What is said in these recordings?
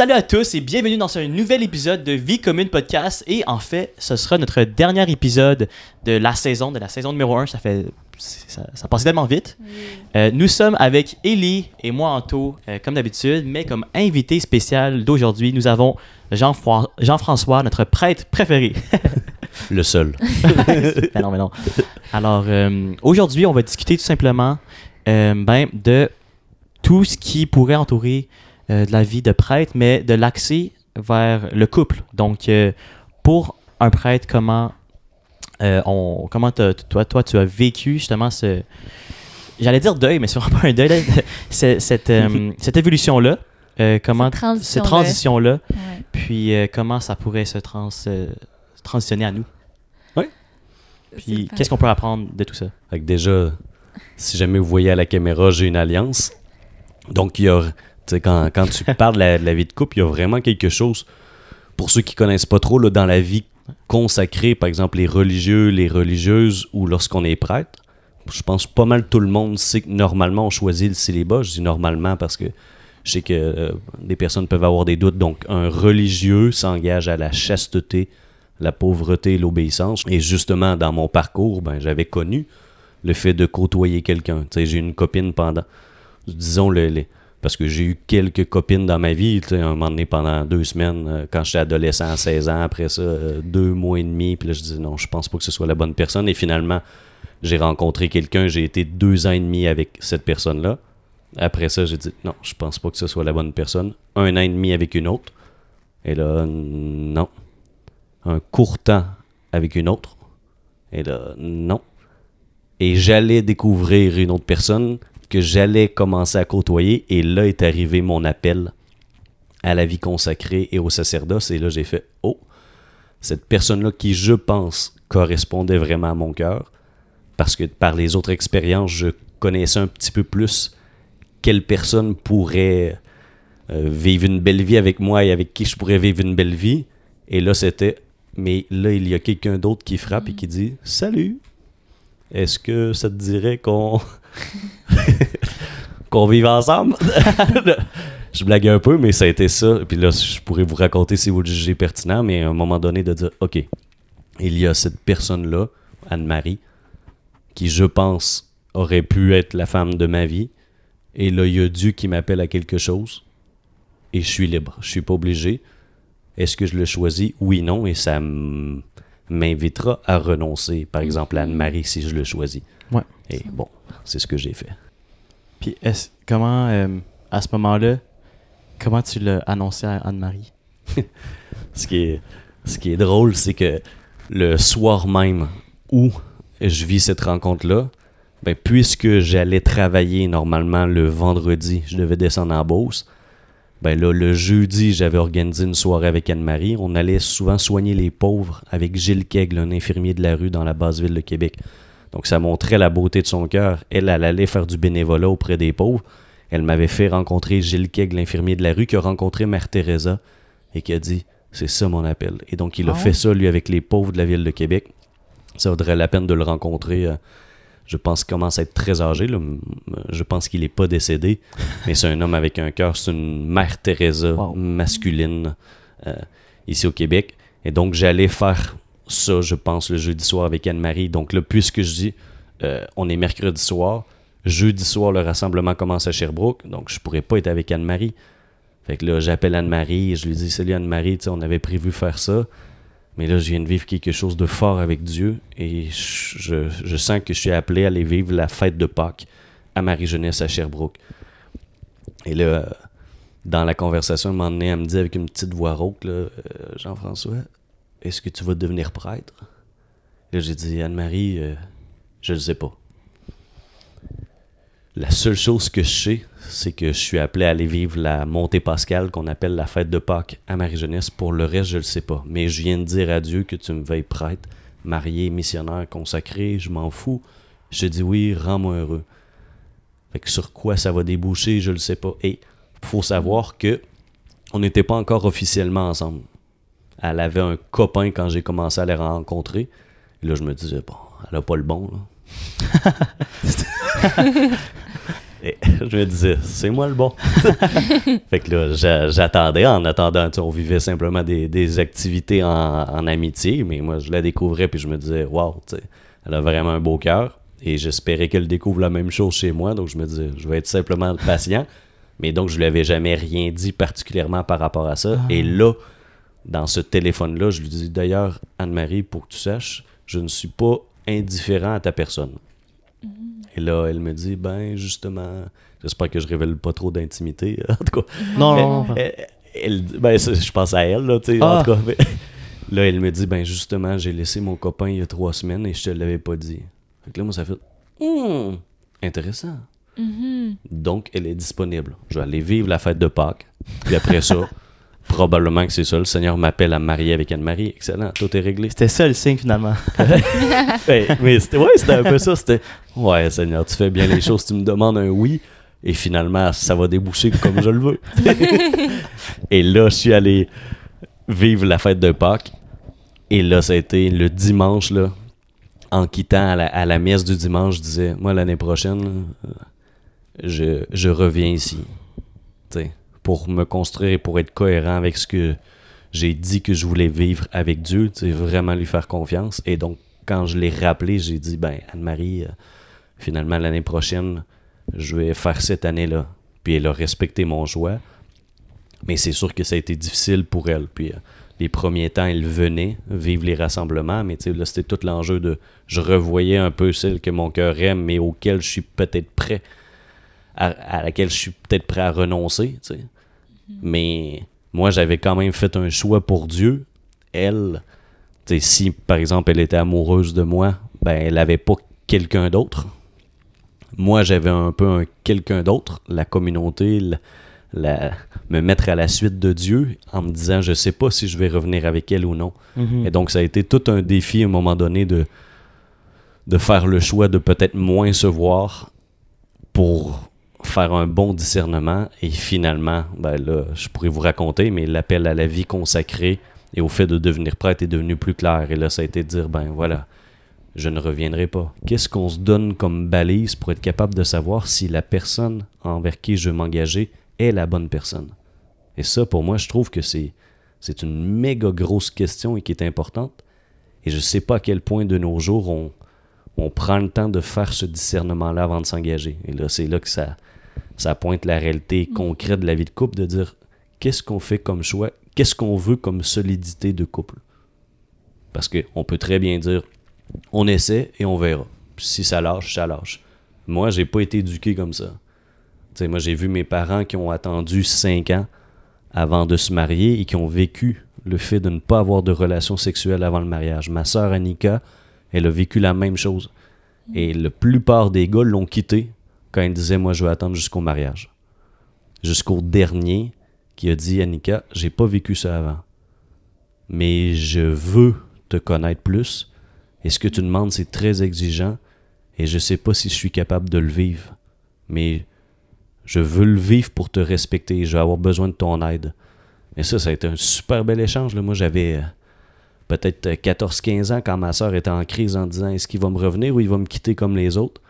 Salut à tous et bienvenue dans ce nouvel épisode de Vie commune podcast. Et en fait, ce sera notre dernier épisode de la saison, de la saison numéro 1. Ça fait. Ça, ça passe tellement vite. Euh, nous sommes avec Ellie et moi, Anto, euh, comme d'habitude, mais comme invité spécial d'aujourd'hui, nous avons Jean-François, notre prêtre préféré. Le seul. Ben non, mais non. Alors, euh, aujourd'hui, on va discuter tout simplement euh, ben, de tout ce qui pourrait entourer euh, de la vie de prêtre, mais de l'accès vers le couple. Donc, euh, pour un prêtre, comment, euh, on, comment t'as- toi, toi, tu as vécu justement ce. J'allais dire deuil, mais c'est vraiment pas un deuil. là. Cette, euh, cette évolution-là. euh, comment Cette transition-là. cette transition-là, Ouais. puis euh, comment ça pourrait se trans, euh, transitionner à nous. Puis C'est qu'est-ce qu'on peut apprendre de tout ça? Fait que déjà, si jamais vous voyez à la caméra, j'ai une alliance. Donc, il y a, quand, tu parles de la, vie de couple, il y a vraiment quelque chose, pour ceux qui connaissent pas trop, là, dans la vie consacrée, par exemple, les religieux, les religieuses, ou lorsqu'on est prêtre, je pense pas mal tout le monde sait que normalement, on choisit le célibat. Je dis normalement parce que je sais que euh, des personnes peuvent avoir des doutes. Donc, un religieux s'engage à la chasteté, la pauvreté et l'obéissance. Et justement, dans mon parcours, ben, j'avais connu le fait de côtoyer quelqu'un. J'ai eu une copine pendant, disons, le, les- parce que j'ai eu quelques copines dans ma vie, tu sais, un moment donné, pendant deux semaines, euh, quand j'étais adolescent, à 16 ans, après ça, euh, deux mois et demi, puis là, je disais, non, je pense pas que ce soit la bonne personne. Et finalement, j'ai rencontré quelqu'un, j'ai été deux ans et demi avec cette personne-là. Après ça, j'ai dit, non, je pense pas que ce soit la bonne personne. Un an et demi avec une autre. Et là, non. Un court temps avec une autre. Et là, non. Et j'allais découvrir une autre personne que j'allais commencer à côtoyer. Et là est arrivé mon appel à la vie consacrée et au sacerdoce. Et là, j'ai fait, oh, cette personne-là qui, je pense, correspondait vraiment à mon cœur. Parce que par les autres expériences, je connaissais un petit peu plus quelle personne pourrait euh, vivre une belle vie avec moi et avec qui je pourrais vivre une belle vie. Et là, c'était, mais là, il y a quelqu'un d'autre qui frappe et qui dit Salut, est-ce que ça te dirait qu'on qu'on vive ensemble? Je blague un peu, mais ça a été ça. Puis là, je pourrais vous raconter si vous le jugez pertinent, mais à un moment donné, de dire Ok, il y a cette personne-là, Anne-Marie, qui, je pense, aurait pu être la femme de ma vie. Et là, il y a Dieu qui m'appelle à quelque chose. Et je suis libre. Je suis pas obligé. Est-ce que je le choisis? Oui, non. Et ça m- m'invitera à renoncer, par exemple, à Anne-Marie si je le choisis. Ouais. Et bon, c'est ce que j'ai fait. Puis comment, euh, à ce moment-là, comment tu l'as annoncé à Anne-Marie? Ce qui est, ce qui est drôle, c'est que le soir même où je vis cette rencontre-là, ben, puisque j'allais travailler normalement le vendredi, je devais descendre en Beauce. Ben là, le jeudi, j'avais organisé une soirée avec Anne-Marie. On allait souvent soigner les pauvres avec Gilles Kegel, un infirmier de la rue dans la basse ville de Québec. Donc ça montrait la beauté de son cœur. Elle, elle allait faire du bénévolat auprès des pauvres. Elle m'avait fait rencontrer Gilles Kegel, l'infirmier de la rue, qui a rencontré Mère Teresa et qui a dit c'est ça mon appel. Et donc il a Ah fait ça lui avec les pauvres de la ville de Québec. Ça vaudrait la peine de le rencontrer. euh, Je pense qu'il commence à être très âgé. là. Je pense qu'il n'est pas décédé. mais c'est un homme avec un cœur. C'est une mère Teresa Wow. masculine euh, ici au Québec. Et donc j'allais faire ça, je pense, le jeudi soir avec Anne-Marie. Donc là, puisque je dis euh, on est mercredi soir, jeudi soir, le rassemblement commence à Sherbrooke. Donc je pourrais pas être avec Anne-Marie. Fait que là, j'appelle Anne-Marie et je lui dis Salut Anne-Marie, on avait prévu faire ça. Mais là, je viens de vivre quelque chose de fort avec Dieu et je, sens que je suis appelé à aller vivre la fête de Pâques à Marie-Jeunesse à Sherbrooke. Et là, dans la conversation, un moment donné, elle me dit avec une petite voix rauque Euh, Jean-François, est-ce que tu vas devenir prêtre? Là, j'ai dit Anne-Marie, euh, je ne sais pas. La seule chose que je sais, c'est que je suis appelé à aller vivre la montée pascale qu'on appelle la fête de Pâques à Marie-Jeunesse. Pour le reste, je le sais pas. Mais je viens de dire à Dieu que tu me veuilles prêtre, marié, missionnaire, consacré, je m'en fous. Je dis oui, rends-moi heureux. Fait que sur quoi ça va déboucher, je le sais pas. Et faut savoir que on n'était pas encore officiellement ensemble. Elle avait un copain quand j'ai commencé à les rencontrer. Là, je me disais, bon, elle a pas le bon, là. Et je me disais, c'est moi le bon. fait que là, j'a- j'attendais. En attendant, on vivait simplement des, des activités en, en amitié, mais moi, je la découvrais, puis je me disais, waouh, elle a vraiment un beau cœur. Et j'espérais qu'elle découvre la même chose chez moi, donc je me disais, je vais être simplement patient. Mais donc, je lui avais jamais rien dit particulièrement par rapport à ça. Et là, dans ce téléphone-là, je lui dis d'ailleurs, Anne-Marie, pour que tu saches, je ne suis pas indifférent à ta personne. Et là, elle me dit, ben justement, j'espère que je révèle pas trop d'intimité. En tout cas, Non, elle, ben, je pense à elle, là, tu sais, Ah. en tout cas. mais- là, elle me dit, ben justement, j'ai laissé mon copain il y a trois semaines et je te l'avais pas dit. Fait que là, moi, ça fait, Hmm, intéressant. Mhm. Donc, elle est disponible. Je vais aller vivre la fête de Pâques. Puis après ça, probablement que c'est ça. Le Seigneur m'appelle à me marier avec Anne-Marie. Excellent, tout est réglé. C'était ça le signe finalement. Ouais, mais c'était ouais, c'était un peu ça. C'était Ouais, Seigneur, tu fais bien les choses. Tu me demandes un oui. Et finalement, ça va déboucher comme je le veux. et là, je suis allé vivre la fête de Pâques. Et là, ça a été le dimanche, là, en quittant à la, à la messe du dimanche, je disais, moi, l'année prochaine, euh, je, je reviens ici. Tu sais, pour me construire et pour être cohérent avec ce que j'ai dit que je voulais vivre avec Dieu, vraiment lui faire confiance. Et donc, quand je l'ai rappelé, j'ai dit, ben, Anne-Marie, euh, finalement, l'année prochaine, je vais faire cette année-là. Puis elle a respecté mon choix. Mais c'est sûr que ça a été difficile pour elle. Puis euh, les premiers temps, elle venait vivre les rassemblements, mais là, c'était tout l'enjeu de. Je revoyais un peu celle que mon cœur aime, mais auquel je suis peut-être prêt. À, à laquelle je suis peut-être prêt à renoncer, tu sais. Mais moi, j'avais quand même fait un choix pour Dieu. Elle, si par exemple elle était amoureuse de moi, ben elle avait pas quelqu'un d'autre. Moi, j'avais un peu un quelqu'un d'autre, la communauté, la- la- me mettre à la suite de Dieu en me disant je sais pas si je vais revenir avec elle ou non. Mhm. Et donc, ça a été tout un défi à un moment donné de, de faire le choix de peut-être moins se voir pour faire un bon discernement. Et finalement, ben là, je pourrais vous raconter, mais l'appel à la vie consacrée et au fait de devenir prêtre est devenu plus clair. Et là, ça a été de dire, ben voilà, je ne reviendrai pas. Qu'est-ce qu'on se donne comme balise pour être capable de savoir si la personne envers qui je veux m'engager est la bonne personne? Et ça, pour moi, je trouve que c'est c'est une méga grosse question et qui est importante. Et je ne sais pas à quel point de nos jours on, on prend le temps de faire ce discernement-là avant de s'engager. Et là, c'est là que ça, ça pointe la réalité concrète de la vie de couple, de dire qu'est-ce qu'on fait comme choix, qu'est-ce qu'on veut comme solidité de couple? Parce qu'on peut très bien dire on essaie et on verra. Si ça lâche, ça lâche. Moi, j'ai pas été éduqué comme ça. Moi, j'ai vu mes parents qui ont attendu 5 ans avant de se marier et qui ont vécu le fait de ne pas avoir de relation sexuelle avant le mariage. Ma sœur Annika, elle a vécu la même chose. Et la plupart des gars l'ont quitté quand ils disaient Moi, je vais attendre jusqu'au mariage. Jusqu'au dernier qui a dit Annika, j'ai pas vécu ça avant. Mais je veux te connaître plus. Et ce que tu demandes, c'est très exigeant. Et je sais pas si je suis capable de le vivre. Mais je veux le vivre pour te respecter. Je vais avoir besoin de ton aide. Et ça, ça a été un super bel échange. là. Moi, j'avais euh, peut-être euh, 14-15 ans quand ma soeur était en crise en disant est-ce qu'il va me revenir ou il va me quitter comme les autres?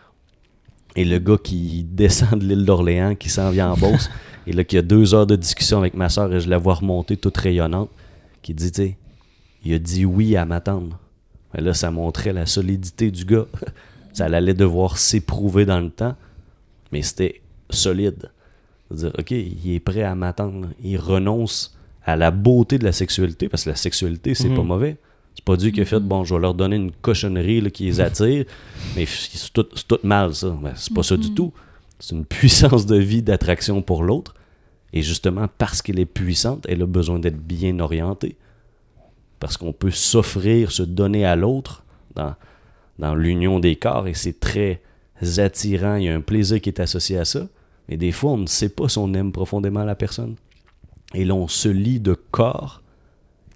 Et le gars qui descend de l'île d'Orléans, qui s'en vient en Beauce, et là, qui a deux heures de discussion avec ma soeur et je la vois remonter toute rayonnante, qui dit tu sais, il a dit oui à m'attendre. Mais là, ça montrait la solidité du gars. ça allait devoir s'éprouver dans le temps, mais c'était solide. C'est-à-dire, OK, il est prêt à m'attendre. Il renonce à la beauté de la sexualité, parce que la sexualité, c'est Mhm. pas mauvais. C'est pas Dieu qui a fait, bon, je vais leur donner une cochonnerie là, qui les attire, mais c'est tout, mal, ça. Ben, c'est pas ça du tout. C'est une puissance de vie, d'attraction pour l'autre. Et justement, parce qu'elle est puissante, elle a besoin d'être bien orientée. Parce qu'on peut s'offrir, se donner à l'autre dans, dans l'union des corps, et c'est très attirant. Il y a un plaisir qui est associé à ça. Mais des fois, on ne sait pas si on aime profondément la personne. Et là, on se lie de corps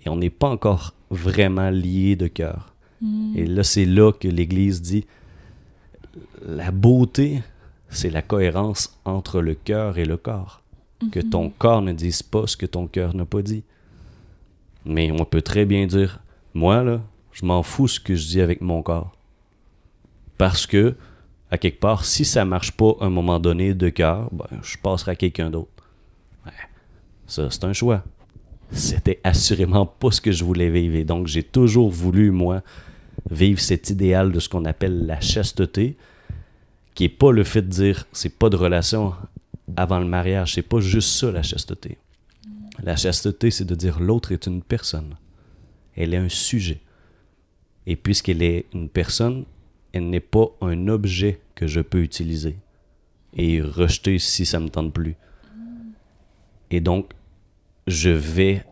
et on n'est pas encore vraiment lié de cœur. Et là, c'est là que l'Église dit la beauté, c'est la cohérence entre le cœur et le corps. Que ton corps ne dise pas ce que ton cœur n'a pas dit. Mais on peut très bien dire moi, là, je m'en fous ce que je dis avec mon corps. Parce que à quelque part, si ça marche pas à un moment donné de cœur, ben, je passerai à quelqu'un d'autre. Ouais, ça, c'est un choix. C'était assurément pas ce que je voulais vivre. Et donc, j'ai toujours voulu, moi, vivre cet idéal de ce qu'on appelle la chasteté, qui est pas le fait de dire c'est pas de relation avant le mariage. C'est pas juste ça, la chasteté. La chasteté, c'est de dire l'autre est une personne. Elle est un sujet. Et puisqu'elle est une personne, elle n'est pas un objet que je peux utiliser et rejeter si ça me tente plus. Et donc, je vais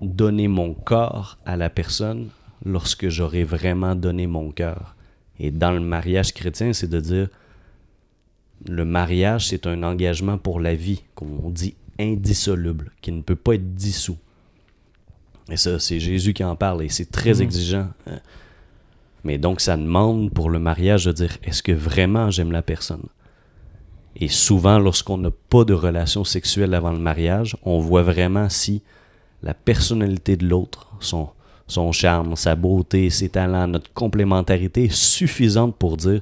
donner mon corps à la personne lorsque j'aurai vraiment donné mon cœur. Et dans le mariage chrétien, c'est de dire, le mariage, c'est un engagement pour la vie, comme on dit indissoluble, qui ne peut pas être dissous. Et ça, c'est Jésus qui en parle et c'est très Mhm. exigeant. hein. Mais donc, ça demande pour le mariage de dire est-ce que vraiment j'aime la personne? Et souvent, lorsqu'on n'a pas de relation sexuelle avant le mariage, on voit vraiment si la personnalité de l'autre, son, charme, sa beauté, ses talents, notre complémentarité est suffisante pour dire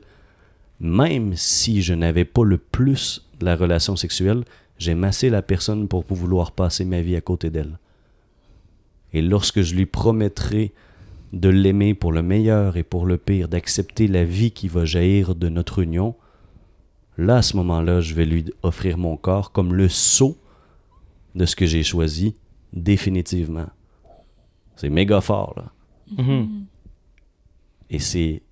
même si je n'avais pas le plus de la relation sexuelle, j'aime assez la personne pour vouloir passer ma vie à côté d'elle. Et lorsque je lui promettrai de l'aimer pour le meilleur et pour le pire, d'accepter la vie qui va jaillir de notre union, là, à ce moment-là, je vais lui offrir mon corps comme le sceau de ce que j'ai choisi, définitivement. C'est méga fort, là. Mhm. Et c'est,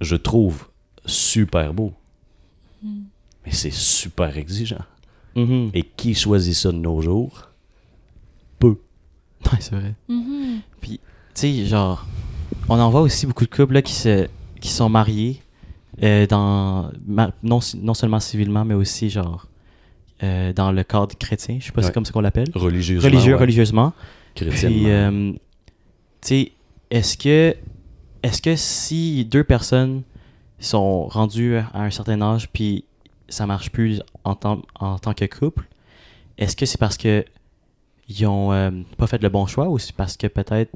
je trouve, super beau. Mais c'est super exigeant. Et qui choisit ça de nos jours? Peu. Ouais, c'est vrai. Mhm. Tu sais, genre, on en voit aussi beaucoup de couples là, qui, se, qui sont mariés, euh, dans, non, non seulement civilement, mais aussi, genre, euh, dans le cadre chrétien. Je sais pas si Ouais. c'est comme ça qu'on l'appelle. Religieusement. Religieux, ouais. religieusement. Chrétiennement. Euh, tu sais, est-ce que, est-ce que si deux personnes sont rendues à un certain âge, puis ça marche plus en tant, en tant que couple, est-ce que c'est parce que ils ont euh, pas fait le bon choix ou c'est parce que peut-être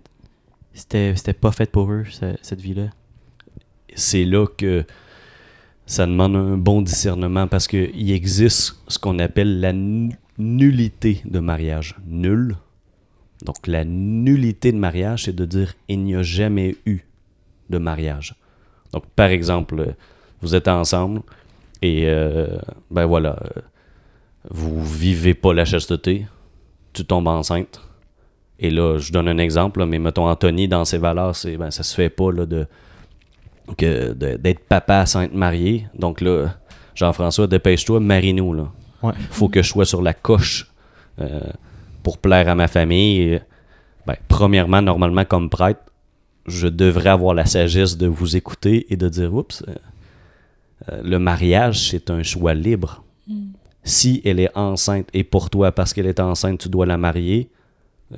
c'était, c'était pas fait pour eux, ce- cette vie-là? c'est là que ça demande un bon discernement parce qu'il existe ce qu'on appelle la nu- nullité de mariage. Nul. Donc la nullité de mariage, c'est de dire il n'y a jamais eu de mariage. Donc par exemple, vous êtes ensemble et euh, ben voilà, vous vivez pas la chasteté, tu tombes enceinte. Et là, je donne un exemple, mais mettons Anthony, dans ses valeurs, c'est ben ça se fait pas là, de que de- d'être papa sans être marié. Donc là, Jean-François, dépêche-toi, marie-nous. Là. Ouais. faut que je sois sur la coche euh, pour plaire à ma famille. Ben, premièrement, normalement, comme prêtre, je devrais avoir la sagesse de vous écouter et de dire Oups, euh, euh, le mariage, c'est un choix libre. Si elle est enceinte et pour toi, parce qu'elle est enceinte, tu dois la marier,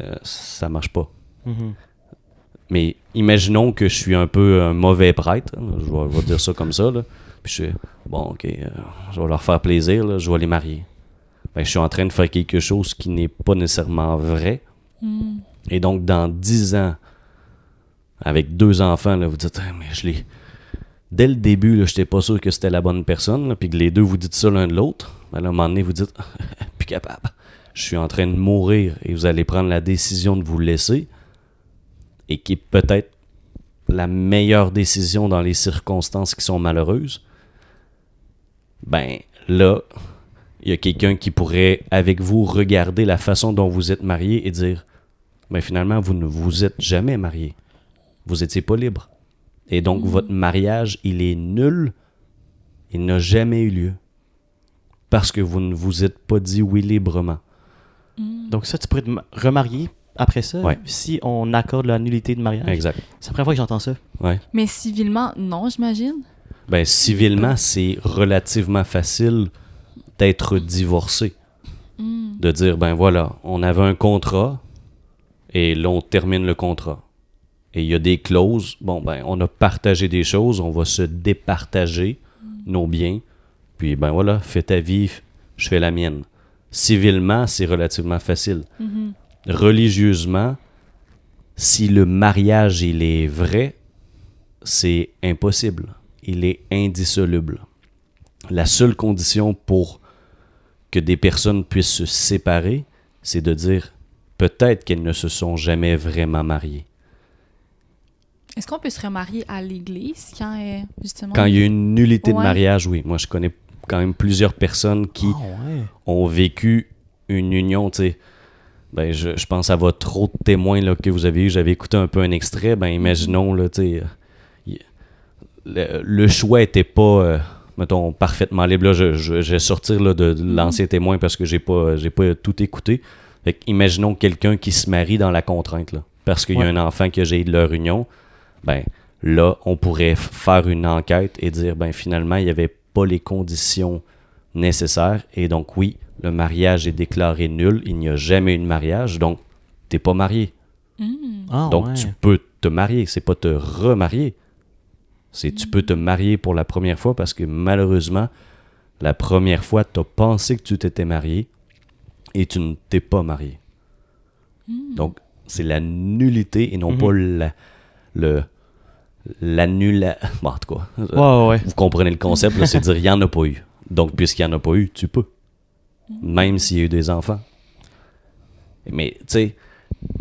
euh, ça marche pas. Mhm. Mais imaginons que je suis un peu un mauvais prêtre, hein, je vais, je vais dire ça comme ça, là. puis je suis, bon, ok, euh, je vais leur faire plaisir, là, je vais les marier. Ben, je suis en train de faire quelque chose qui n'est pas nécessairement vrai. Mhm. Et donc, dans 10 ans, avec deux enfants, là, vous dites, Ah, mais je l'ai. Dès le début, je n'étais pas sûr que c'était la bonne personne, là, puis que les deux vous dites ça l'un de l'autre. Ben, à un moment donné, vous dites, plus capable. Je suis en train de mourir et vous allez prendre la décision de vous laisser, et qui est peut-être la meilleure décision dans les circonstances qui sont malheureuses. Ben, là, il y a quelqu'un qui pourrait, avec vous, regarder la façon dont vous êtes marié et dire mais finalement, vous ne vous êtes jamais marié. Vous n'étiez pas libre. Et donc, votre mariage, il est nul. Il n'a jamais eu lieu. Parce que vous ne vous êtes pas dit oui librement. Donc ça, tu pourrais te ma- remarier après ça, Ouais. si on accorde la nullité de mariage. Exact. C'est la première fois que j'entends ça. Ouais. Mais civilement, non, j'imagine. Ben, civilement, c'est relativement facile d'être divorcé. Mhm. De dire, ben voilà, on avait un contrat et là, on termine le contrat. Et il y a des clauses. Bon, ben, on a partagé des choses, on va se départager nos biens. Puis, ben voilà, fais ta vie, je fais la mienne. Civilement, c'est relativement facile. Mhm. Religieusement, si le mariage, il est vrai, c'est impossible. Il est indissoluble. la seule condition pour que des personnes puissent se séparer, c'est de dire peut-être qu'elles ne se sont jamais vraiment mariées. Est-ce qu'on peut se remarier à l'église quand, euh, justement... Quand il y a une nullité de mariage, oui. Moi, je connais quand même plusieurs personnes qui Ah ouais. ont vécu une union, tu sais. Ben, je, je pense à votre autre témoin là, que vous avez eu. J'avais écouté un peu un extrait. Ben, imaginons, là, euh, le, le choix était pas, euh, mettons, parfaitement libre. Là, je, je- je vais sortir là, de, de l'ancien témoin parce que j'ai pas, j'ai pas tout écouté. Fait imaginons quelqu'un qui se marie dans la contrainte, là, parce qu'il y a un enfant qui a jailli de leur union. Ben, là, on pourrait faire une enquête et dire, ben, finalement, il n'y avait pas les conditions nécessaires. Et donc, oui, le mariage est déclaré nul. Il n'y a jamais eu de mariage. Donc, t'es pas marié. Hmm. Ah donc, ouais. tu peux te marier. C'est pas te remarier. C'est tu peux te marier pour la première fois parce que malheureusement, la première fois, tu as pensé que tu t'étais marié et tu ne t'es pas marié. Donc, c'est la nullité et non Mhm. pas la, le l'annula... Bon, en tout cas, Ouais, ouais, ouais. vous comprenez le concept, c'est dire il n'y en a pas eu. Donc, puisqu'il n'y en a pas eu, tu peux. Même s'il y a eu des enfants. Mais, tu sais,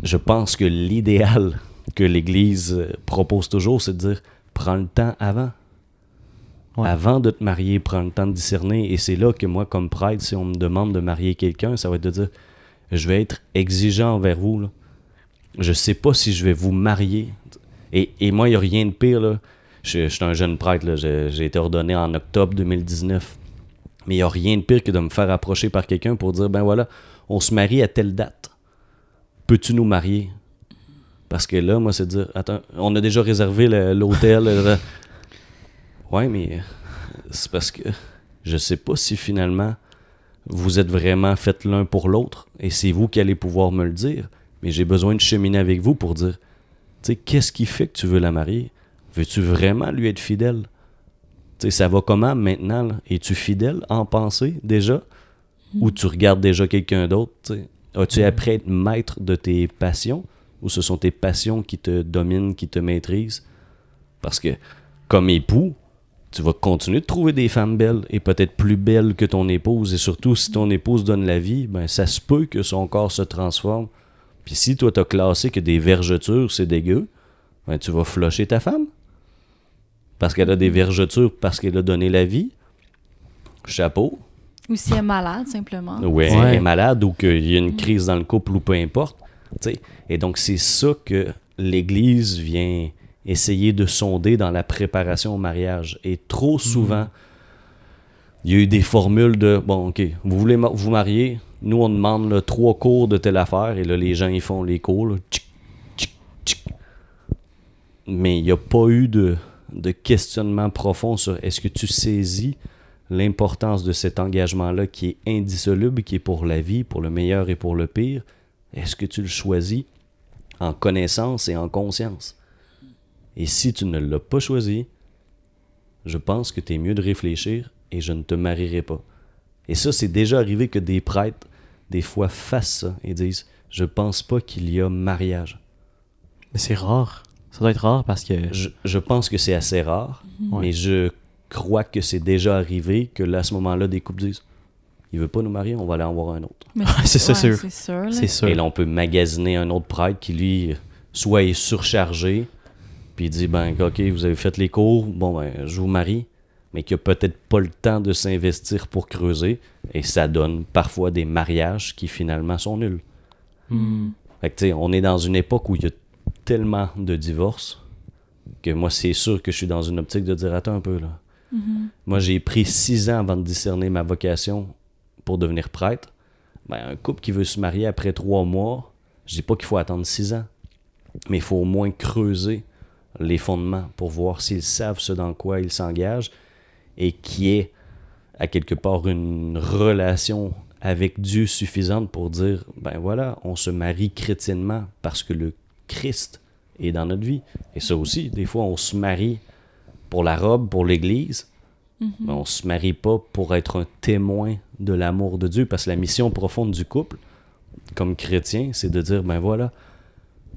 je pense que l'idéal que l'Église euh, propose toujours, c'est de dire prends le temps avant. Ouais. Avant de te marier, prends le temps de discerner. Et c'est là que moi, comme prêtre, si on me demande de marier quelqu'un, ça va être de dire je vais être exigeant envers vous. Là. Je sais pas si je vais vous marier. Et, et moi, il n'y a rien de pire. Là. Je, je suis un jeune prêtre. là. J'ai été ordonné en octobre 2019. Mais il n'y a rien de pire que de me faire approcher par quelqu'un pour dire ben voilà, on se marie à telle date. Peux-tu nous marier? Parce que là, moi, c'est dire attends, on a déjà réservé l'hôtel. ouais, mais c'est parce que je sais pas si finalement vous êtes vraiment fait l'un pour l'autre et c'est vous qui allez pouvoir me le dire. Mais j'ai besoin de cheminer avec vous pour dire tu sais, qu'est-ce qui fait que tu veux la marier? Veux-tu vraiment lui être fidèle? Sais, ça va comment maintenant là? Es-tu fidèle en pensée déjà? Ou tu regardes déjà quelqu'un d'autre? As-tu appris à être maître de tes passions? Ou ce sont tes passions qui te dominent, qui te maîtrisent? Parce que, comme époux, tu vas continuer de trouver des femmes belles et peut-être plus belles que ton épouse. Et surtout, si ton épouse donne la vie, ben, ça se peut que son corps se transforme. Puis si toi, t'as classé que des vergetures, c'est dégueu, ben, tu vas flusher ta femme. Parce qu'elle a des vergetures, parce qu'elle a donné la vie. Chapeau. Ou si elle est malade, simplement. Ouais, Ouais. elle est malade ou qu'il y a une crise dans le couple ou peu importe. Tu sais. Et donc, c'est ça que l'Église vient essayer de sonder dans la préparation au mariage. Et trop souvent, il y a eu des formules de bon, OK, vous voulez ma- vous marier, nous, on demande là, trois cours de telle affaire, et là, les gens, ils font les cours. là, tchic, tchic, tchic. Mais il n'y a pas eu de, de questionnement profond sur est-ce que tu saisis l'importance de cet engagement-là qui est indissoluble, qui est pour la vie, pour le meilleur et pour le pire, est-ce que tu le choisis en connaissance et en conscience? Et si tu ne l'as pas choisi, je pense que tu es mieux de réfléchir et je ne te marierai pas. Et ça, c'est déjà arrivé que des prêtres, des fois, fassent ça et disent Je pense pas qu'il y a mariage. Mais c'est rare. Ça doit être rare parce que. Je, je pense que c'est assez rare, Ouais. mais je crois que c'est déjà arrivé que là, à ce moment-là, des couples disent Il veut pas nous marier, on va aller en voir un autre. C'est ouais, sûr. C'est sûr. là. C'est sûr. Et là, on peut magasiner un autre prêtre qui, lui, soit est surchargé, puis il dit ben, OK, vous avez fait les cours, bon, ben, je vous marie, mais qui a peut-être pas le temps de s'investir pour creuser, et ça donne parfois des mariages qui finalement sont nuls. Hmm. Fait que, tu sais, on est dans une époque où il y a tellement de divorces que moi, c'est sûr que je suis dans une optique de dire attends un peu là. Mhm. Moi, j'ai pris six ans avant de discerner ma vocation pour devenir prêtre. Ben, un couple qui veut se marier après trois mois, je dis pas qu'il faut attendre six ans, mais il faut au moins creuser les fondements pour voir s'ils savent ce dans quoi ils s'engagent et qui est à quelque part une relation avec Dieu suffisante pour dire ben voilà, on se marie chrétiennement parce que le Christ est dans notre vie. Et ça aussi, des fois, on se marie pour la robe, pour l'Église, Mhm. mais on se marie pas pour être un témoin de l'amour de Dieu, parce que la mission profonde du couple, comme chrétien, c'est de dire, ben voilà,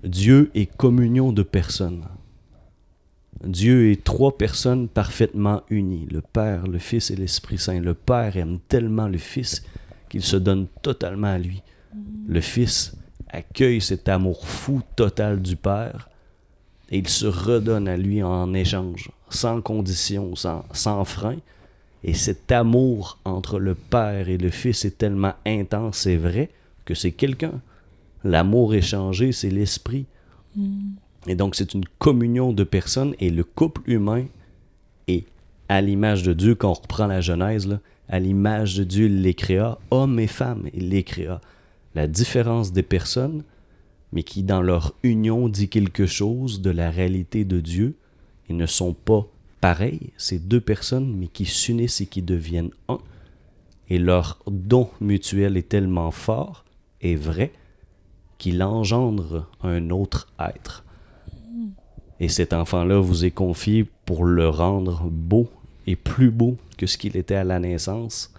Dieu est communion de personnes. Dieu est trois personnes parfaitement unies, le Père, le Fils et l'Esprit Saint. Le Père aime tellement le Fils qu'il se donne totalement à lui. Le Fils accueille cet amour fou total du Père et il se redonne à lui en échange, sans condition, sans, sans frein. Et cet amour entre le Père et le Fils est tellement intense et vrai que c'est quelqu'un. L'amour échangé, c'est l'Esprit. Et donc, c'est une communion de personnes et le couple humain est à l'image de Dieu, quand on reprend la Genèse, là, à l'image de Dieu, il les créa, hommes et femmes, il les créa. La différence des personnes, mais qui dans leur union dit quelque chose de la réalité de Dieu, ils ne sont pas pareils, ces deux personnes, mais qui s'unissent et qui deviennent un. Et leur don mutuel est tellement fort et vrai qu'il engendre un autre être. Et cet enfant-là vous est confié pour le rendre beau et plus beau que ce qu'il était à la naissance.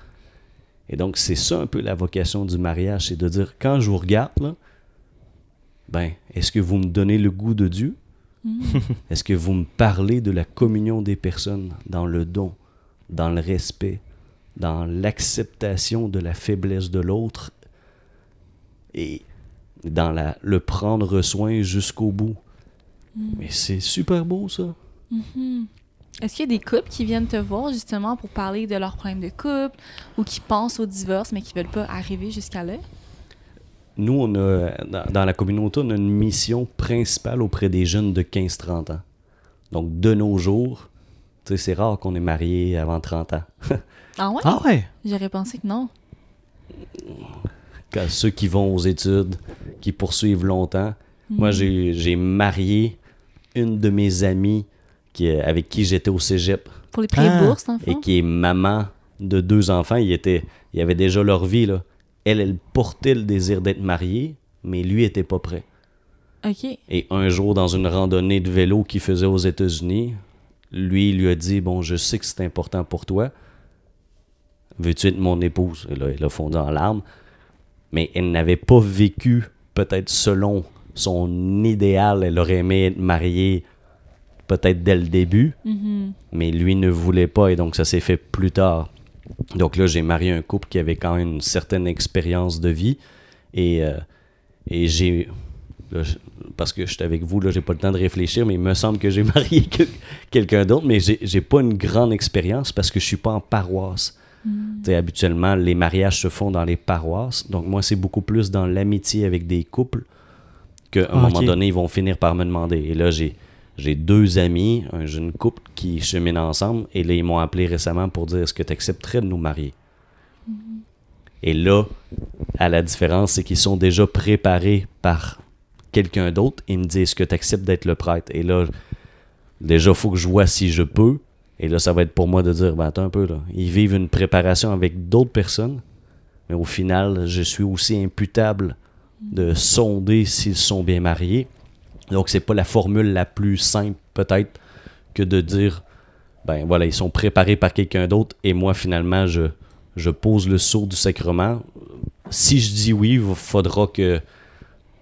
Et donc, c'est ça un peu la vocation du mariage, c'est de dire, quand je vous regarde, là, ben, est-ce que vous me donnez le goût de Dieu? est-ce que vous me parlez de la communion des personnes dans le don, dans le respect, dans l'acceptation de la faiblesse de l'autre et dans la, le prendre soin jusqu'au bout? Mais c'est super beau, ça. Est-ce qu'il y a des couples qui viennent te voir justement pour parler de leurs problèmes de couple ou qui pensent au divorce mais qui veulent pas arriver jusqu'à là? Nous, on a, dans, dans la communauté, on a une mission principale auprès des jeunes de 15-30 ans. Donc, de nos jours, tu sais, c'est rare qu'on est marié avant 30 ans. Ah ouais? Ah ouais? J'aurais pensé que non. Quand ceux qui vont aux études, qui poursuivent longtemps. Moi, j'ai j'ai marié une de mes amies qui, avec qui j'étais au cégep Pour les prix Ah. et bourses, dans le et qui est maman de deux enfants. Ils, étaient, ils avaient déjà leur vie. Là. Elle, elle portait le désir d'être mariée, mais lui était pas prêt. OK. Et un jour, dans une randonnée de vélo qu'il faisait aux États-Unis, lui il lui a dit Bon, je sais que c'est important pour toi. Veux-tu être mon épouse? Et là, il a fondu en larmes. Mais elle n'avait pas vécu, peut-être selon son idéal. Elle aurait aimé être mariée, peut-être dès le début. Mhm. Mais lui ne voulait pas, et donc ça s'est fait plus tard. Donc là, j'ai marié un couple qui avait quand même une certaine expérience de vie. Et, euh, et j'ai. parce que je suis avec vous, là, j'ai pas le temps de réfléchir, mais il me semble que j'ai marié que- quelqu'un d'autre, mais j'ai pas une grande expérience parce que je suis pas en paroisse. Sais, habituellement, les mariages se font dans les paroisses. Donc moi, c'est beaucoup plus dans l'amitié avec des couples qu'à un Ah, moment donné, ils vont finir par me demander. Et là, j'ai j'ai deux amis, un jeune couple qui cheminent ensemble, et là, ils m'ont appelé récemment pour dire est-ce que tu accepterais de nous marier? Et là, à la différence, c'est qu'ils sont déjà préparés par quelqu'un d'autre. Ils me disent est-ce que tu acceptes d'être le prêtre? Et là, déjà, il faut que je vois si je peux. Et là, ça va être pour moi de dire ben, attends un peu, là. Ils vivent une préparation avec d'autres personnes, mais au final, je suis aussi imputable de sonder s'ils sont bien mariés. Donc, c'est pas la formule la plus simple, peut-être, que de dire ben voilà, ils sont préparés par quelqu'un d'autre et moi, finalement, je, je pose le sceau du sacrement. Si je dis oui, il faudra que,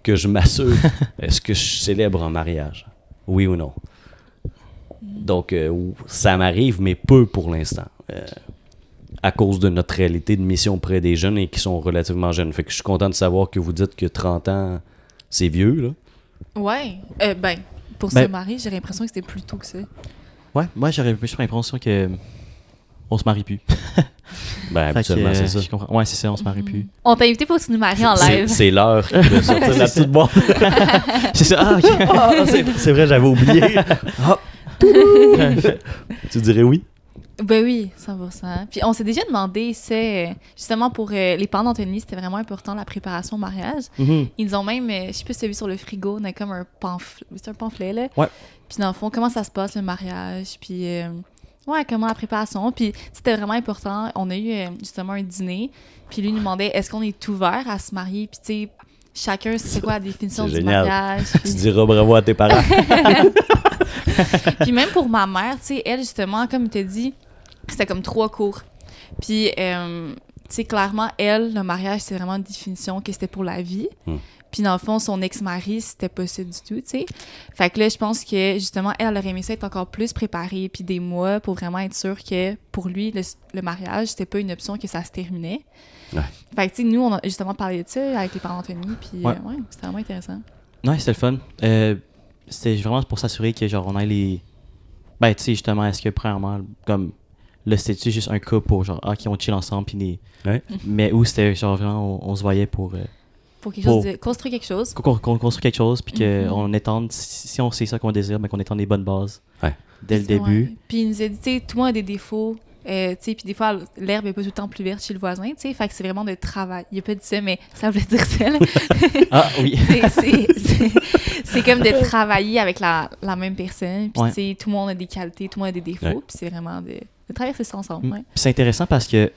que je m'assure est-ce que je célèbre un mariage? Oui ou non? Donc, euh, ça m'arrive, mais peu pour l'instant. Euh, à cause de notre réalité de mission auprès des jeunes et qui sont relativement jeunes. Fait que je suis content de savoir que vous dites que 30 ans, c'est vieux, là. Ouais. Euh, ben, pour Ben- se marier, j'ai l'impression que c'était plus tôt que ça. Ouais, moi j'aurais plus l'impression que on se marie plus. Ben, habituellement, euh, c'est ça. je comprends. Ouais, c'est ça, on se marie plus. On t'a invité pour se nous marier en live. C'est l'heure de sortir la petite boîte. c'est ça. Ah, ok. C'est c'est vrai, j'avais oublié. Ah. tu dirais oui? Ben oui, 100%. Puis on s'est déjà demandé, c'est justement pour euh, les parents d'Anthony, c'était vraiment important la préparation au mariage. Mhm. Ils ont même, euh, je sais pas si tu as vu sur le frigo, on a comme un pamphlet, c'est un pamphlet là. Ouais. Puis dans le fond, comment ça se passe le mariage, puis euh, ouais, comment la préparation. Puis c'était vraiment important. On a eu justement un dîner, puis lui nous demandait est-ce qu'on est ouvert à se marier, puis tu sais, chacun c'est quoi la définition du génial. mariage? Tu puis- diras bravo à tes parents. puis même pour ma mère, tu sais, elle, justement, comme tu dit, c'était comme trois cours. Puis, euh, tu sais, clairement, elle, le mariage, c'est vraiment une définition que c'était pour la vie. Hmm. Puis dans le fond, son ex-mari, c'était pas ça du tout, tu sais. Fait que là, je pense que justement, elle, elle aurait aimé ça être encore plus préparée, puis des mois pour vraiment être sûre que pour lui, le, le mariage, c'était pas une option que ça se terminait. Ouais. Fait que, tu sais, nous, on a justement parlé de ça avec les parents d'Anthony, puis Ouais. euh, ouais, c'était vraiment intéressant. Ouais, c'était le fun. Euh, c'était vraiment pour s'assurer que, genre, on ait les. Ben, tu sais, justement, est-ce que, premièrement, comme. Là, c'était juste un cas pour, genre, ah, qui ont chill ensemble, puis des. Ouais. Mais où c'était, genre, vraiment, on, on se voyait pour. euh, Pour quelque Pour- chose de construire quelque chose. qu'on qu'on construit quelque chose, puis Mhm. qu'on étende. Si, si on sait ça qu'on désire, ben, qu'on étende des bonnes bases. Ouais. Dès le début. Puis il nous a dit, tu sais, tout le monde a des défauts. Euh, tu sais, puis des fois, l'herbe est pas tout le temps plus verte chez le voisin, tu sais. Fait que c'est vraiment de travail. Il a pas dit ça, mais ça voulait dire ça. là. Ah, oui. C'est- comme de travailler avec la, la même personne. Puis Ouais. tu sais, tout le monde a des qualités, tout le monde a des défauts. Ouais. Puis c'est vraiment de, de traverser ça ensemble. Mm. Ouais. C'est intéressant parce que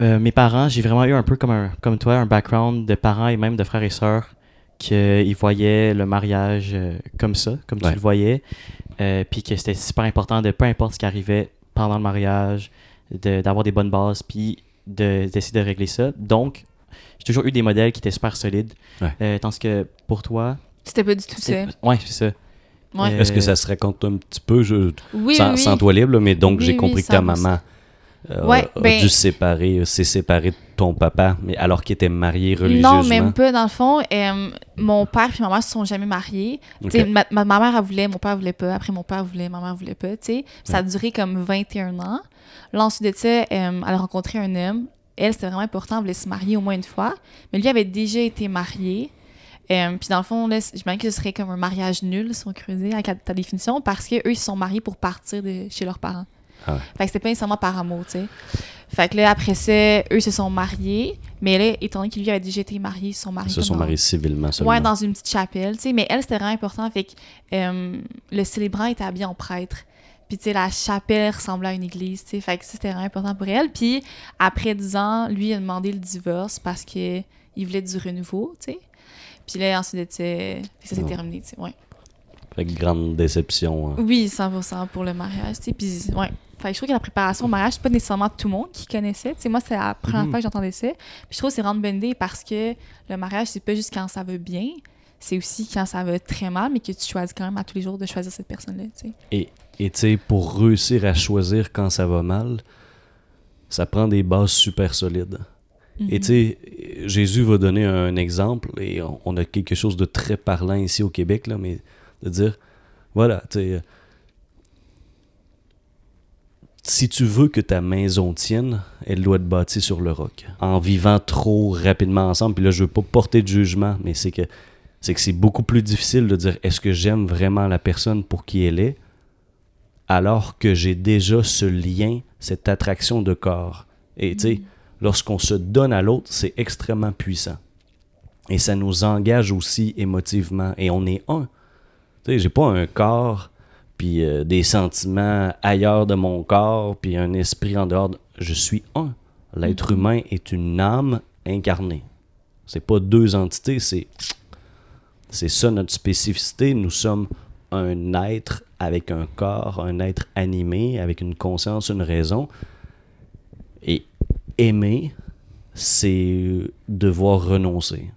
euh, mes parents, j'ai vraiment eu un peu comme, un, comme toi, un background de parents et même de frères et sœurs qu'ils voyaient le mariage euh, comme ça, comme Ouais. tu le voyais. Euh, puis que c'était super important de peu importe ce qui arrivait pendant le mariage, de- d'avoir des bonnes bases, puis de- d'essayer de régler ça. Donc, j'ai toujours eu des modèles qui étaient super solides. Ouais. Euh, tandis que pour toi, C'était pas du tout ça. ouais, c'est ça. Ouais. Est-ce que ça se raconte un petit peu, je, Oui, sans, oui, sans toi libre, mais donc Oui, j'ai compris que ta 100%. maman euh, Ouais, a ben- dû se séparer, euh, s'est séparée de ton papa, mais alors qu'il était marié religieusement. Non, même pas. Dans le fond, euh, mon père et ma mère se sont jamais mariés. Ok. Tu sais, Ma, ma, ma mère, elle voulait, mon père voulait pas. Après, mon père voulait, ma mère voulait pas. Ça a duré comme 21 ans. Là, ensuite de ça, euh, elle a rencontré un homme. Elle, c'était vraiment important. Elle voulait se marier au moins une fois. Mais lui avait déjà été marié. Euh, puis dans le fond, là, c- je me dis que ce serait comme un mariage nul, si on creusait, avec ta- définition, parce qu'eux, ils se sont mariés pour partir de chez leurs parents. Ah ouais. Fait que c'était pas nécessairement par amour, tu sais. Fait que là, après ça, eux se sont mariés. Mais là, étant donné qu'il lui avait déjà été marié, ils se sont mariés. Ils se sont dans- mariés civilement seulement. Ouais, dans une petite chapelle, tu sais. Mais elle, c'était vraiment important. Fait que euh, le célébrant était habillé en prêtre. Puis, tu sais, la chapelle ressemblait à une église, tu sais. Fait que ça, c'était vraiment important pour elle. Puis, après 10 ans, lui, il a demandé le divorce parce qu'il voulait du renouveau, tu sais. Puis là, ensuite, sais, ça s'est terminé, tu sais. Ouais. Fait que grande déception. hein. Oui, 100% pour le mariage, tu sais. Puis, ouais. Fait que je trouve que la préparation au mariage, c'est pas nécessairement tout le monde qui connaissait. Tu sais, moi, c'est la première Mhm. fois que j'entendais ça. Puis, je trouve que c'est une bonne idée parce que le mariage, c'est pas juste quand ça va bien, c'est aussi quand ça va très mal, mais que tu choisis quand même à tous les jours de choisir cette personne-là, tu sais. Et et tu sais, pour réussir à choisir quand ça va mal, ça prend des bases super solides. Et Mhm. tu sais, Jésus va donner un exemple, et on, on a quelque chose de très parlant ici au Québec, là, mais de dire, voilà, tu sais, si tu veux que ta maison tienne, elle doit être bâtie sur le roc. En vivant trop rapidement ensemble, puis là, je veux pas porter de jugement, mais c'est que c'est que c'est beaucoup plus difficile de dire est-ce que j'aime vraiment la personne pour qui elle est, alors que j'ai déjà ce lien, cette attraction de corps. Et tu sais, lorsqu'on se donne à l'autre, c'est extrêmement puissant. Et ça nous engage aussi émotivement. Et on est un. Tu sais, j'ai pas un corps, puis euh, des sentiments ailleurs de mon corps, puis un esprit en dehors. de- Je suis un. L'être humain est une âme incarnée. C'est pas deux entités, c'est c'est ça notre spécificité. Nous sommes un être avec un corps, un être animé, avec une conscience, une raison. Et aimer, c'est devoir renoncer.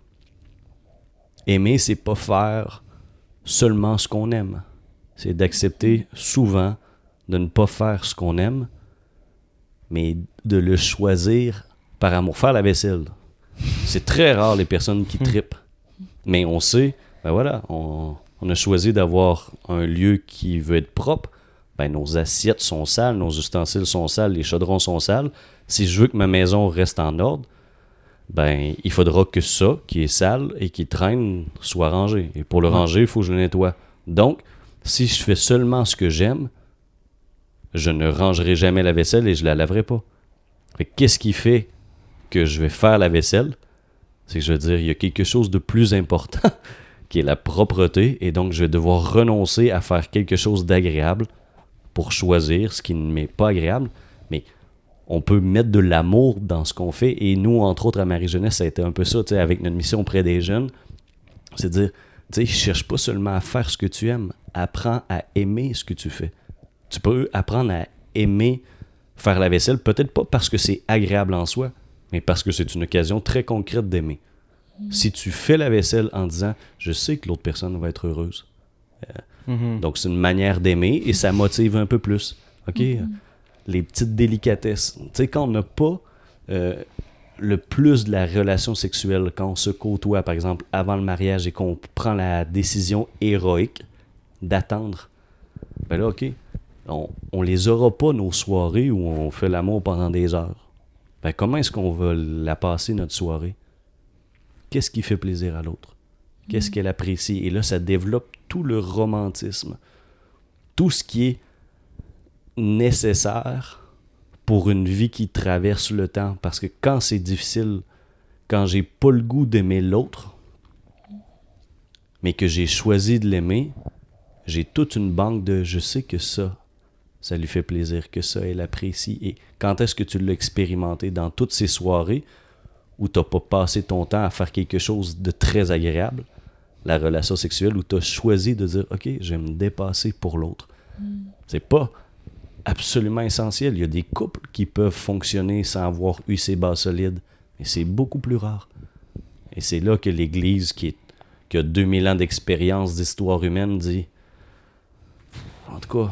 Aimer, c'est pas faire seulement ce qu'on aime. C'est d'accepter souvent de ne pas faire ce qu'on aime, mais de le choisir par amour. Faire la vaisselle. C'est très rare les personnes qui tripent. Mais on sait, ben voilà, on, on a choisi d'avoir un lieu qui veut être propre. Ben nos assiettes sont sales, nos ustensiles sont sales, les chaudrons sont sales. Si je veux que ma maison reste en ordre, ben il faudra que ça, qui est sale et qui traîne, soit rangé. Et pour le Ouais. ranger, il faut que je le nettoie. Donc, si je fais seulement ce que j'aime, je ne rangerai jamais la vaisselle et je la laverai pas. Qu'est-ce qui fait que je vais faire la vaisselle? C'est que je veux dire, il y a quelque chose de plus important qui est la propreté et donc je vais devoir renoncer à faire quelque chose d'agréable pour choisir ce qui ne m'est pas agréable. Mais on peut mettre de l'amour dans ce qu'on fait et nous, entre autres, à Marie-Jeunesse, ça a été un peu ça, tu sais, avec notre mission auprès des jeunes. C'est de dire, tu sais, cherche pas seulement à faire ce que tu aimes, apprends à aimer ce que tu fais. Tu peux apprendre à aimer faire la vaisselle, peut-être pas parce que c'est agréable en soi, mais parce que c'est une occasion très concrète d'aimer. Si tu fais la vaisselle en disant je sais que l'autre personne va être heureuse. Mhm. Donc c'est une manière d'aimer et ça motive un peu plus. OK? Les petites délicatesses. Tu sais quand on n'a pas euh, le plus de la relation sexuelle quand on se côtoie par exemple avant le mariage et qu'on prend la décision héroïque d'attendre. Ben là OK, on, on les aura pas nos soirées où on fait l'amour pendant des heures. Ben comment est-ce qu'on va la passer notre soirée? Qu'est-ce qui fait plaisir à l'autre? Qu'est-ce qu'elle apprécie? Et là, ça développe tout le romantisme, tout ce qui est nécessaire pour une vie qui traverse le temps. Parce que quand c'est difficile, quand j'ai pas le goût d'aimer l'autre, mais que j'ai choisi de l'aimer, j'ai toute une banque de je sais que ça, ça lui fait plaisir, que ça, elle apprécie. Et quand est-ce que tu l'as expérimenté? Dans toutes ces soirées où tu n'as pas passé ton temps à faire quelque chose de très agréable, la relation sexuelle, où tu as choisi de dire Ok, je vais me dépasser pour l'autre. C'est pas absolument essentiel. Il y a des couples qui peuvent fonctionner sans avoir eu ces bases solides, mais c'est beaucoup plus rare. Et c'est là que l'Église, qui, est- qui a 2000 ans d'expérience d'histoire humaine, dit En tout cas,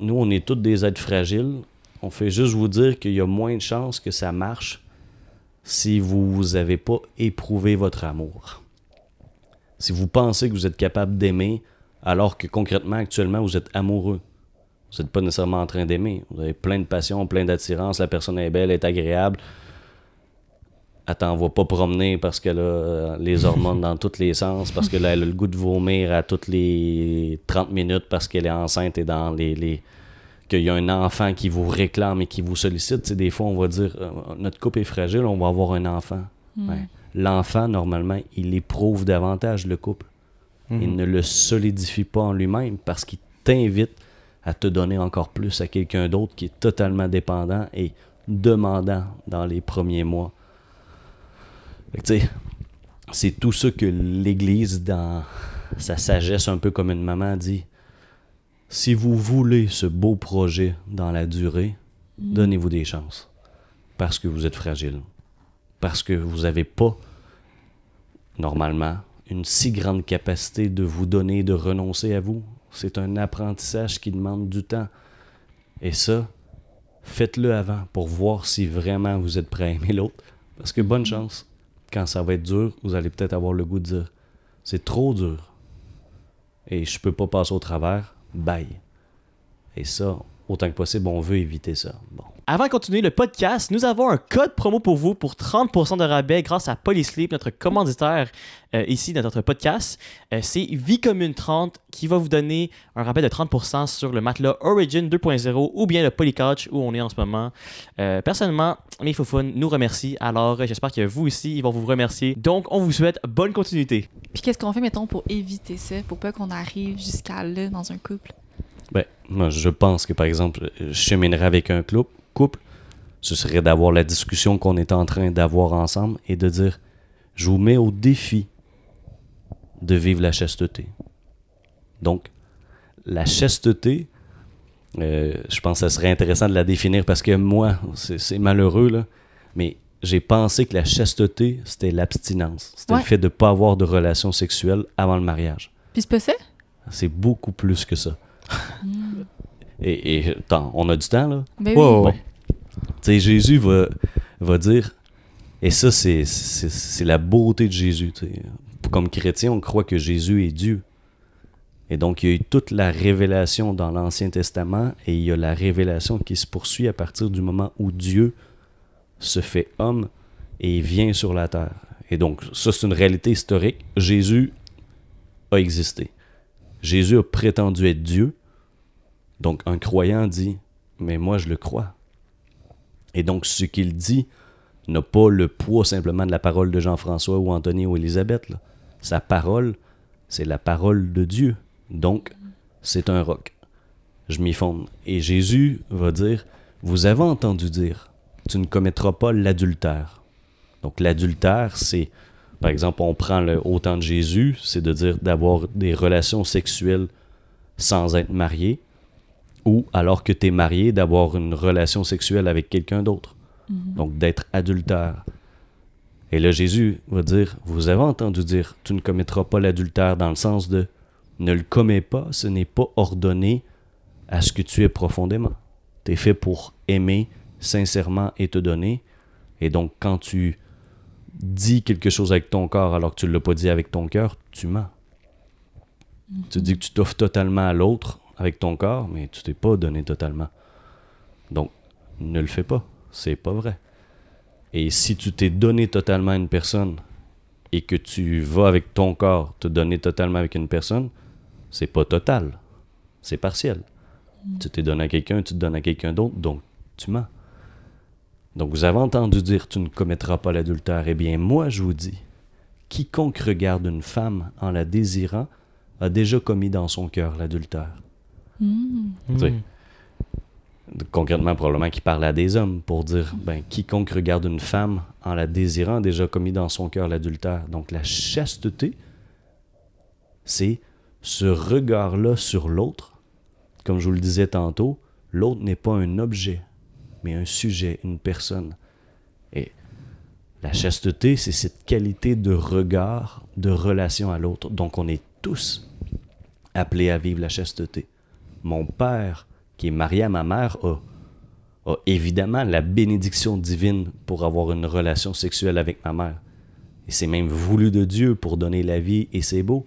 nous, on est tous des êtres fragiles. On fait juste vous dire qu'il y a moins de chances que ça marche si vous n'avez pas éprouvé votre amour. Si vous pensez que vous êtes capable d'aimer alors que concrètement, actuellement, vous êtes amoureux. Vous n'êtes pas nécessairement en train d'aimer. Vous avez plein de passion, plein d'attirance, la personne est belle, est agréable. Elle t'envoie pas promener parce qu'elle a euh, les hormones dans tous les sens, parce qu'elle a le goût de vomir à toutes les 30 minutes parce qu'elle est enceinte et dans les, les- qu'il y a un enfant qui vous réclame et qui vous sollicite. Tu sais, des fois, on va dire euh, notre couple est fragile, on va avoir un enfant. Ouais. L'enfant, normalement, il éprouve davantage le couple. Il ne le solidifie pas en lui-même parce qu'il t'invite à te donner encore plus à quelqu'un d'autre qui est totalement dépendant et demandant dans les premiers mois. C'est tout ça que l'Église, dans sa sagesse, un peu comme une maman, dit. Si vous voulez ce beau projet dans la durée, donnez-vous des chances. Parce que vous êtes fragile. Parce que vous n'avez pas, normalement, une si grande capacité de vous donner, de renoncer à vous. C'est un apprentissage qui demande du temps. Et ça, faites-le avant pour voir si vraiment vous êtes prêt à aimer l'autre. Parce que bonne chance, quand ça va être dur, vous allez peut-être avoir le goût de dire c'est trop dur et je peux pas passer au travers, bye. Et ça, autant que possible, on veut éviter ça. Bon. Avant de continuer le podcast, nous avons un code promo pour vous pour 30% de rabais grâce à Polysleep, notre commanditaire euh, ici dans notre podcast. Euh, c'est Vie Commune 30 qui va vous donner un rabais de 30% sur le matelas Origin 2.0 ou bien le Polycouch où on est en ce moment. Euh, personnellement, mes foufounes nous remercient. Alors, euh, j'espère que vous aussi, ils vont vous remercier. Donc, on vous souhaite bonne continuité. Puis qu'est-ce qu'on fait, mettons, pour éviter ça, pour pas qu'on arrive jusqu'à là dans un couple? Ben, moi, je pense que, par exemple, je cheminerais avec un clou- couple, ce serait d'avoir la discussion qu'on est en train d'avoir ensemble et de dire je vous mets au défi de vivre la chasteté. Donc, la chasteté, euh, je pense que ça serait intéressant de la définir parce que moi, c'est malheureux, là, mais j'ai pensé que la chasteté, c'était l'abstinence. C'était Ouais. le fait de ne pas avoir de relations sexuelles avant le mariage. Puis c'est pas ça? C'est beaucoup plus que ça. Et, et attends, on a du temps, là? Ben Ouais, oui. sais, Jésus va, va dire, et ça, c'est- c'est c'est la beauté de Jésus. tu sais. Comme chrétien, on croit que Jésus est Dieu. Et donc, il y a eu toute la révélation dans l'Ancien Testament, et il y a la révélation qui se poursuit à partir du moment où Dieu se fait homme et vient sur la terre. Et donc, ça, c'est une réalité historique. Jésus a existé. Jésus a prétendu être Dieu. Donc, un croyant dit, mais moi, je le crois. Et donc, ce qu'il dit n'a pas le poids simplement de la parole de Jean-François ou Anthony ou Élisabeth. là. Sa parole, c'est la parole de Dieu. Donc, c'est un roc. Je m'y fonde. Et Jésus va dire, vous avez entendu dire, tu ne commettras pas l'adultère. Donc, l'adultère, c'est, par exemple, on prend le au temps de Jésus, c'est de dire d'avoir des relations sexuelles sans être marié, ou alors que tu es marié, d'avoir une relation sexuelle avec quelqu'un d'autre. Donc d'être adultère. Et là, Jésus va dire, vous avez entendu dire, tu ne commettras pas l'adultère dans le sens de, ne le commets pas, ce n'est pas ordonné à ce que tu es profondément. Tu es fait pour aimer sincèrement et te donner. Et donc, quand tu dis quelque chose avec ton corps alors que tu ne l'as pas dit avec ton cœur, tu mens. Tu dis que tu t'offres totalement à l'autre avec ton corps, mais tu t'es pas donné totalement. Donc, ne le fais pas. C'est pas vrai. Et si tu t'es donné totalement à une personne et que tu vas avec ton corps te donner totalement avec une personne, c'est pas total. C'est partiel. Tu t'es donné à quelqu'un, tu te donnes à quelqu'un d'autre, donc tu mens. Donc vous avez entendu dire tu ne commettras pas l'adultère. Eh bien, moi je vous dis, quiconque regarde une femme en la désirant a déjà commis dans son cœur l'adultère. Mm. Tu sais, Mm. concrètement probablement qui parle à des hommes pour dire ben quiconque regarde une femme en la désirant a déjà commis dans son cœur l'adultère. Donc la chasteté c'est ce regard là sur l'autre. Comme je vous le disais tantôt l'autre n'est pas un objet mais un sujet une personne. Et la chasteté c'est cette qualité de regard de relation à l'autre. Donc on est tous appelés à vivre la chasteté mon père qui est marié à ma mère, a, évidemment la bénédiction divine pour avoir une relation sexuelle avec ma mère. Et c'est même voulu de Dieu pour donner la vie, et c'est beau.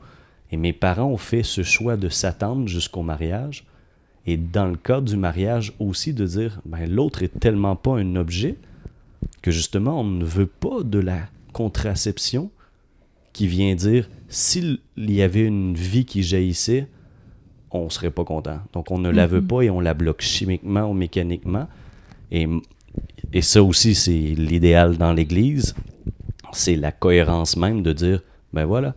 Et mes parents ont fait ce choix de s'attendre jusqu'au mariage, et dans le cadre du mariage aussi de dire, ben, l'autre est tellement pas un objet que justement on ne veut pas de la contraception qui vient dire, s'il y avait une vie qui jaillissait, on serait pas content. Donc on ne la veut Mhm. pas et on la bloque chimiquement ou mécaniquement. Et, et ça aussi, c'est l'idéal dans l'Église. C'est la cohérence même de dire, ben voilà,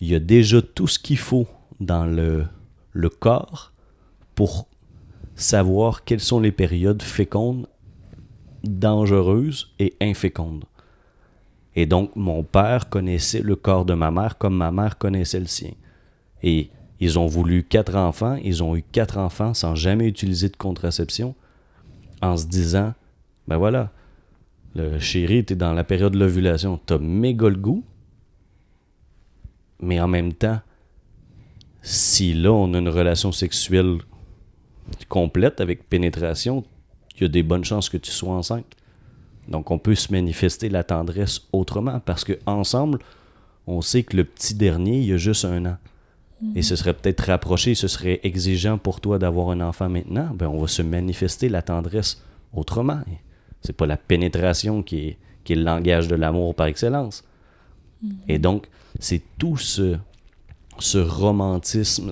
il y a déjà tout ce qu'il faut dans le, le corps pour savoir quelles sont les périodes fécondes, dangereuses et infécondes. Et donc, mon père connaissait le corps de ma mère comme ma mère connaissait le sien. Et ils ont voulu quatre enfants, ils ont eu quatre enfants sans jamais utiliser de contraception, en se disant, ben voilà, le chéri, t'es dans la période de l'ovulation, t'as méga le goût, mais en même temps, si là on a une relation sexuelle complète avec pénétration, il y a des bonnes chances que tu sois enceinte. Donc on peut se manifester la tendresse autrement, parce que ensemble, on sait que le petit dernier, il a juste un an. Et ce serait peut-être rapproché, ce serait exigeant pour toi d'avoir un enfant maintenant, ben on va se manifester la tendresse autrement. C'est pas la pénétration qui est, qui est le langage de l'amour par excellence. Et donc, c'est tout ce, ce romantisme,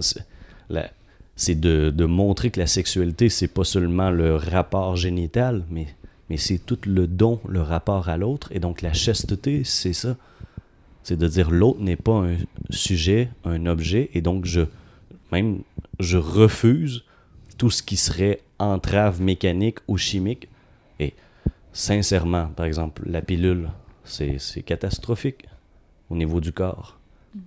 c'est de, de montrer que la sexualité, c'est pas seulement le rapport génital, mais, mais c'est tout le don, le rapport à l'autre. Et donc, la chasteté, c'est ça. C'est de dire l'autre n'est pas un sujet, un objet, et donc je même je refuse tout ce qui serait entrave mécanique ou chimique. Et sincèrement, par exemple, la pilule, c'est catastrophique au niveau du corps.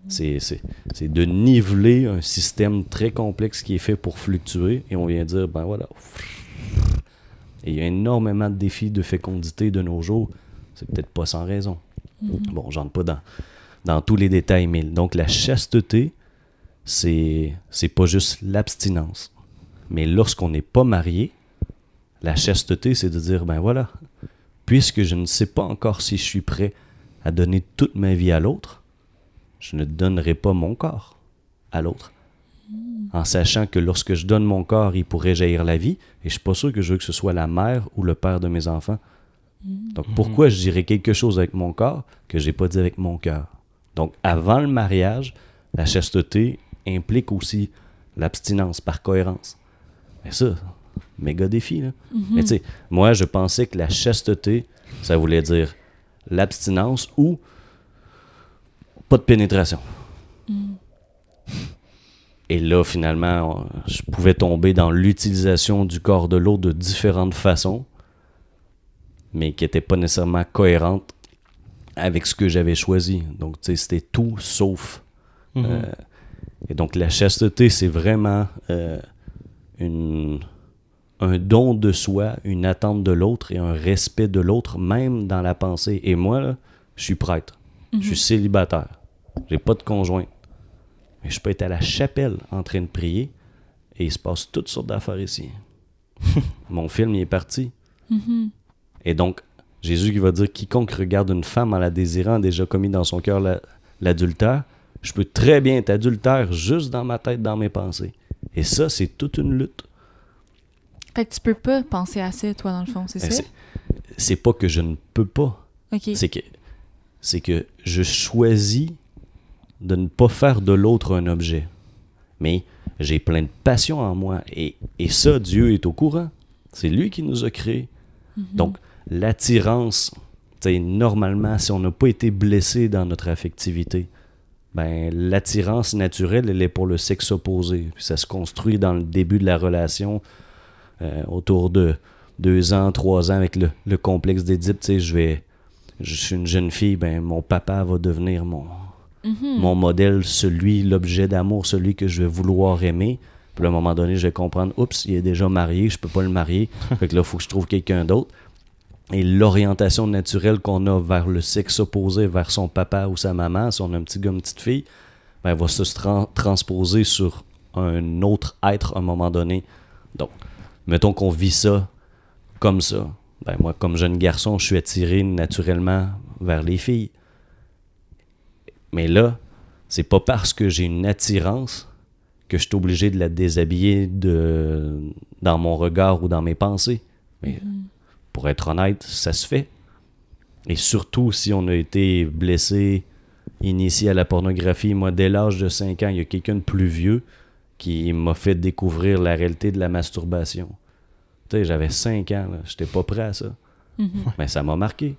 C'est- C'est c'est de niveler un système très complexe qui est fait pour fluctuer, et on vient dire, ben voilà. Et il y a énormément de défis de fécondité de nos jours. C'est peut-être pas sans raison. Bon, j'entre pas dans, dans tous les détails, mais donc la chasteté, c'est c'est pas juste l'abstinence. Mais lorsqu'on n'est pas marié, la chasteté, c'est de dire, ben voilà, puisque je ne sais pas encore si je suis prêt à donner toute ma vie à l'autre, je ne donnerai pas mon corps à l'autre. En sachant que lorsque je donne mon corps, il pourrait jaillir la vie, et je suis pas sûr que je veux que ce soit la mère ou le père de mes enfants. Donc pourquoi je dirais quelque chose avec mon corps que j'ai pas dit avec mon cœur? Donc avant le mariage, la chasteté implique aussi l'abstinence par cohérence. Mais ça, méga défi, là. Mais tu sais, moi, je pensais que la chasteté, ça voulait dire l'abstinence ou pas de pénétration. Et là, finalement, on- je pouvais tomber dans l'utilisation du corps de l'autre de différentes façons, mais qui n'étaient pas nécessairement cohérentes avec ce que j'avais choisi. Donc, tu sais, c'était tout sauf. Mhm. Euh, et donc, la chasteté, c'est vraiment euh, une, un don de soi, une attente de l'autre et un respect de l'autre, même dans la pensée. Et moi, là, je suis prêtre, je suis célibataire, j'ai pas de conjoint. Mais je peux être à la chapelle en train de prier et il se passe toutes sortes d'affaires ici. Mon film, il est parti. Et donc, Jésus qui va dire quiconque regarde une femme en la désirant a déjà commis dans son cœur la- l'adultère. Je peux très bien être adultère juste dans ma tête, dans mes pensées. Et ça, c'est toute une lutte. Fait que tu peux pas penser à ça, toi, dans le fond, c'est Ben, ça? c'est- pas que je ne peux pas. C'est que c'est que je choisis de ne pas faire de l'autre un objet. Mais j'ai plein de passion en moi et, et ça Dieu est au courant. C'est lui qui nous a créés. Donc l'attirance, normalement si on n'a pas été blessé dans notre affectivité, ben l'attirance naturelle elle est pour le sexe opposé. Puis ça se construit dans le début de la relation euh, autour de deux ans, trois ans avec le, le complexe d'Édipe, je vais je suis une jeune fille, ben mon papa va devenir mon, Mhm. mon modèle, celui, l'objet d'amour, celui que je vais vouloir aimer. Puis à un moment donné, je vais comprendre, oups, il est déjà marié, je peux pas le marier. fait que là, il faut que je trouve quelqu'un d'autre. Et l'orientation naturelle qu'on a vers le sexe opposé, vers son papa ou sa maman, si on a un petit gars, une petite fille, ben, va se tran- transposer sur un autre être à un moment donné. Donc, mettons qu'on vit ça comme ça. Ben, moi, comme jeune garçon, je suis attiré naturellement vers les filles. Mais là, c'est pas parce que j'ai une attirance que je suis obligé de la déshabiller de, dans mon regard ou dans mes pensées. Mais pour être honnête, ça se fait. Et surtout si on a été blessé, initié à la pornographie. Moi, dès l'âge de 5 ans, il y a quelqu'un de plus vieux qui m'a fait découvrir la réalité de la masturbation. Tu sais, j'avais 5 ans, j'étais pas prêt à ça. Mhm. Mais ça m'a marqué.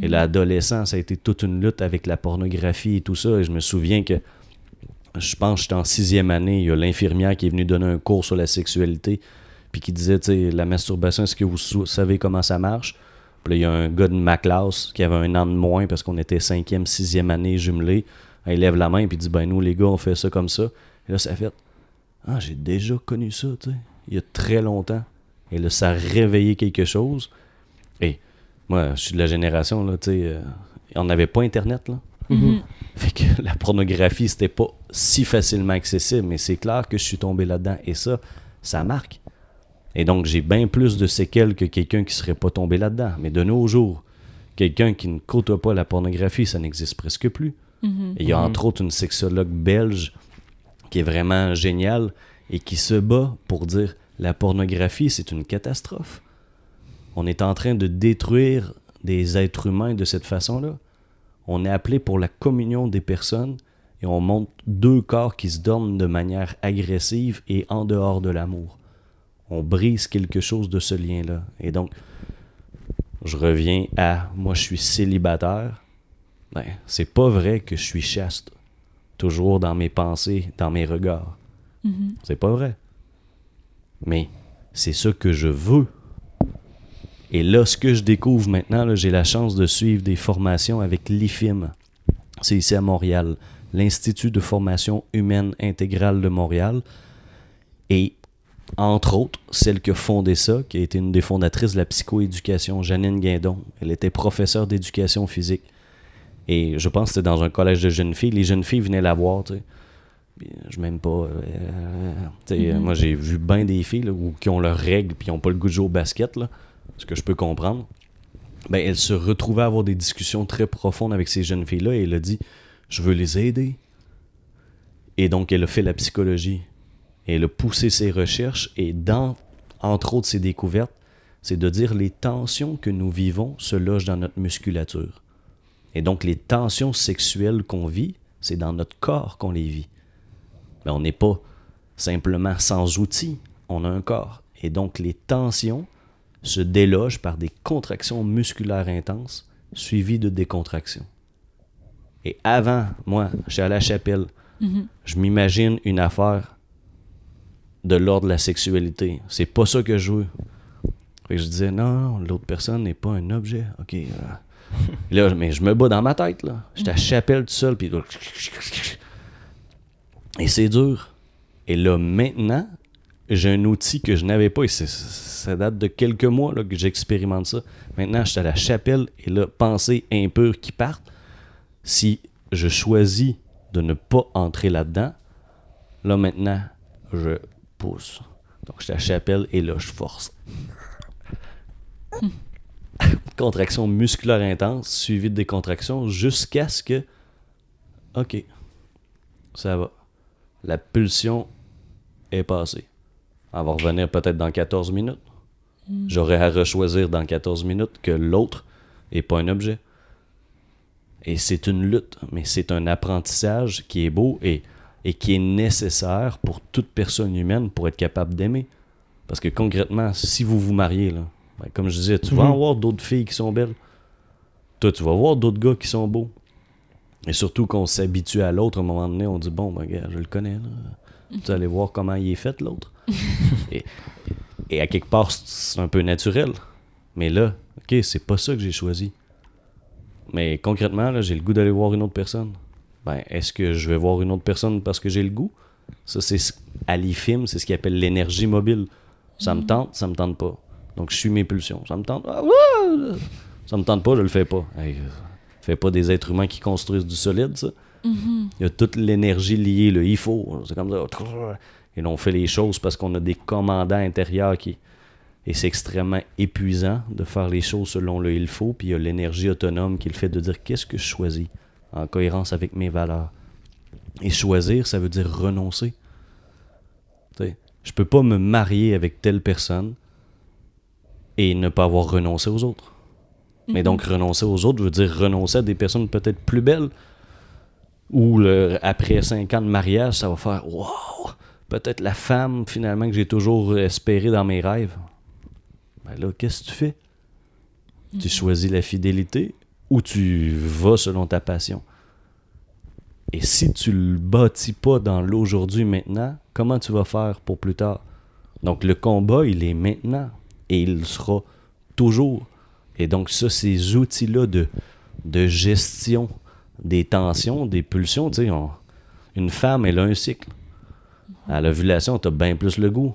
Et l'adolescence, ça a été toute une lutte avec la pornographie et tout ça. Et je me souviens que, je pense que j'étais en sixième année, il y a l'infirmière qui est venue donner un cours sur la sexualité, puis qui disait, tu sais, la masturbation, est-ce que vous savez comment ça marche? Puis là, il y a un gars de ma classe qui avait un an de moins parce qu'on était cinquième, sixième année jumelés. Il lève la main et puis dit, ben nous, les gars, on fait ça comme ça. Et là, ça fait, ah, j'ai déjà connu ça, tu sais, il y a très longtemps. Et là, ça a réveillé quelque chose. Et moi, je suis de la génération, là, tu sais, euh, on n'avait pas Internet, là. Mhm. Fait que la pornographie, c'était pas si facilement accessible, mais c'est clair que je suis tombé là-dedans. Et ça, ça marque. Et donc, j'ai bien plus de séquelles que quelqu'un qui serait pas tombé là-dedans. Mais de nos jours, quelqu'un qui ne côtoie pas la pornographie, ça n'existe presque plus. Mhm. Et il y a Mhm. entre autres une sexologue belge qui est vraiment géniale et qui se bat pour dire la pornographie, c'est une catastrophe. On est en train de détruire des êtres humains de cette façon-là. On est appelé pour la communion des personnes et on montre deux corps qui se dorment de manière agressive et en dehors de l'amour. On brise quelque chose de ce lien-là. Et donc, je reviens à moi, je suis célibataire. Ben, c'est pas vrai que je suis chaste. Toujours dans mes pensées, dans mes regards. Mhm. C'est pas vrai. Mais c'est ça que je veux. Et là, ce que je découvre maintenant, j'ai la chance de suivre des formations avec l'IFIM. C'est ici à Montréal, l'Institut de formation humaine intégrale de Montréal. Et entre autres, celle qui a fondé ça, qui a été une des fondatrices de la psychoéducation, Janine Guindon. Elle était professeure d'éducation physique. Et je pense que c'était dans un collège de jeunes filles. Les jeunes filles venaient la voir, tu sais. Je m'aime pas. euh, Mhm. Moi, j'ai vu bien des filles là, où- qui ont leurs règles puis qui n'ont pas le goût de jouer au basket, là, ce que je peux comprendre. Ben, elle se retrouvait à avoir des discussions très profondes avec ces jeunes filles-là et elle a dit Je veux les aider. Et donc, elle a fait la psychologie. Et elle a poussé ses recherches et dans, entre autres, ses découvertes, c'est de dire les tensions que nous vivons se logent dans notre musculature. Et donc, les tensions sexuelles qu'on vit, c'est dans notre corps qu'on les vit. Mais on n'est pas simplement sans outils, on a un corps. Et donc, les tensions se délogent par des contractions musculaires intenses suivies de décontractions. Et avant, moi, je suis à la chapelle, Mhm. je m'imagine une affaire de l'ordre de la sexualité. C'est pas ça que je veux. Fait que je disais, non, non, l'autre personne n'est pas un objet. OK. euh. là, mais je me bats dans ma tête, là. J'étais à chapelle tout seul, puis Et c'est dur. Et là, maintenant, j'ai un outil que je n'avais pas et ça date de quelques mois là, que j'expérimente ça. Maintenant, je suis à la chapelle et là, pensée impure qui partent. Si je choisis de ne pas entrer là-dedans, là maintenant, je Donc, je suis à la chapelle et là, je force. Contraction musculaire intense, suivie de des contractions jusqu'à ce que. Ok, ça va. La pulsion est passée. Elle va revenir peut-être dans 14 minutes. J'aurai à rechoisir dans 14 minutes que l'autre n'est pas un objet. Et c'est une lutte, mais c'est un apprentissage qui est beau et, et qui est nécessaire pour toute personne humaine pour être capable d'aimer. Parce que concrètement, si vous vous mariez, là, ben, comme je disais, tu vas Mhm. avoir d'autres filles qui sont belles. Toi, tu vas voir d'autres gars qui sont beaux. Et surtout qu'on s'habitue à l'autre, à un moment donné, on dit Bon, ben, gars, je le connais. Là. Tu vas aller voir comment il est fait, l'autre. et, et à quelque part, c'est- un peu naturel. Mais là, ok, c'est pas ça que j'ai choisi. Mais concrètement, j'ai le goût d'aller voir une autre personne. Ben, est-ce que je vais voir une autre personne parce que j'ai le goût? Ça, c'est ce- à l'IFIM, c'est ce qu'ils appelle l'énergie mobile. Ça me tente, ça me tente pas. Donc, je suis mes pulsions. Ça me tente. Ah! Ça me tente pas, je le fais pas. Hey, fais pas des êtres humains qui construisent du solide, ça. Il y a toute l'énergie liée, le il faut. C'est comme ça. Et là, on fait les choses parce qu'on a des commandants intérieurs qui. Et c'est extrêmement épuisant de faire les choses selon le il faut. Puis il y a l'énergie autonome qui le fait de dire qu'est-ce que je choisis? En cohérence avec mes valeurs. Et choisir, ça veut dire renoncer. Tu sais, je peux pas me marier avec telle personne et ne pas avoir renoncé aux autres. Mais donc renoncer aux autres veut dire renoncer à des personnes peut-être plus belles. Ou après cinq ans de mariage, ça va faire Wow! Peut-être la femme finalement que j'ai toujours espéré dans mes rêves. Ben là, qu'est-ce que tu fais? Tu choisis la fidélité ou tu vas selon ta passion? Et si tu le bâtis pas dans l'aujourd'hui maintenant, comment tu vas faire pour plus tard? Donc le combat, il est maintenant et il sera toujours. Et donc ça, ces outils-là de, de gestion des tensions, des pulsions, tu sais, une femme, elle a un cycle. À l'ovulation, tu as bien plus le goût.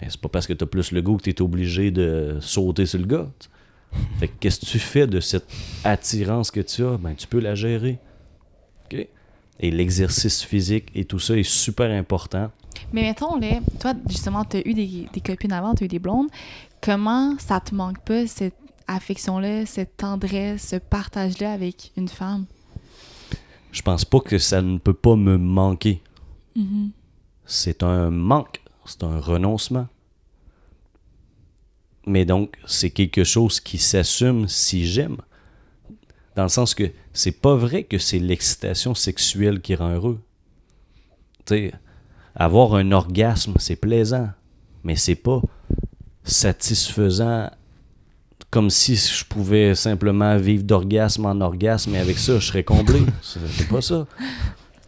Mais c'est pas parce que tu as plus le goût que tu es obligé de sauter sur le gars. Fait que qu'est-ce que tu fais de cette attirance que tu as? Ben, tu peux la gérer. OK? Et l'exercice physique et tout ça est super important. Mais mettons, là, toi, justement, tu as eu des, des copines avant, tu as eu des blondes. Comment ça te manque pas, cette affection-là, cette tendresse, ce partage-là avec une femme? Je pense pas que ça ne peut pas me manquer. Mhm. c'est un manque, c'est un renoncement. Mais donc, c'est quelque chose qui s'assume si j'aime. Dans le sens que c'est pas vrai que c'est l'excitation sexuelle qui rend heureux. Avoir un orgasme, c'est plaisant, mais c'est pas satisfaisant comme si je pouvais simplement vivre d'orgasme en orgasme et avec ça, je serais comblé. C'est pas ça.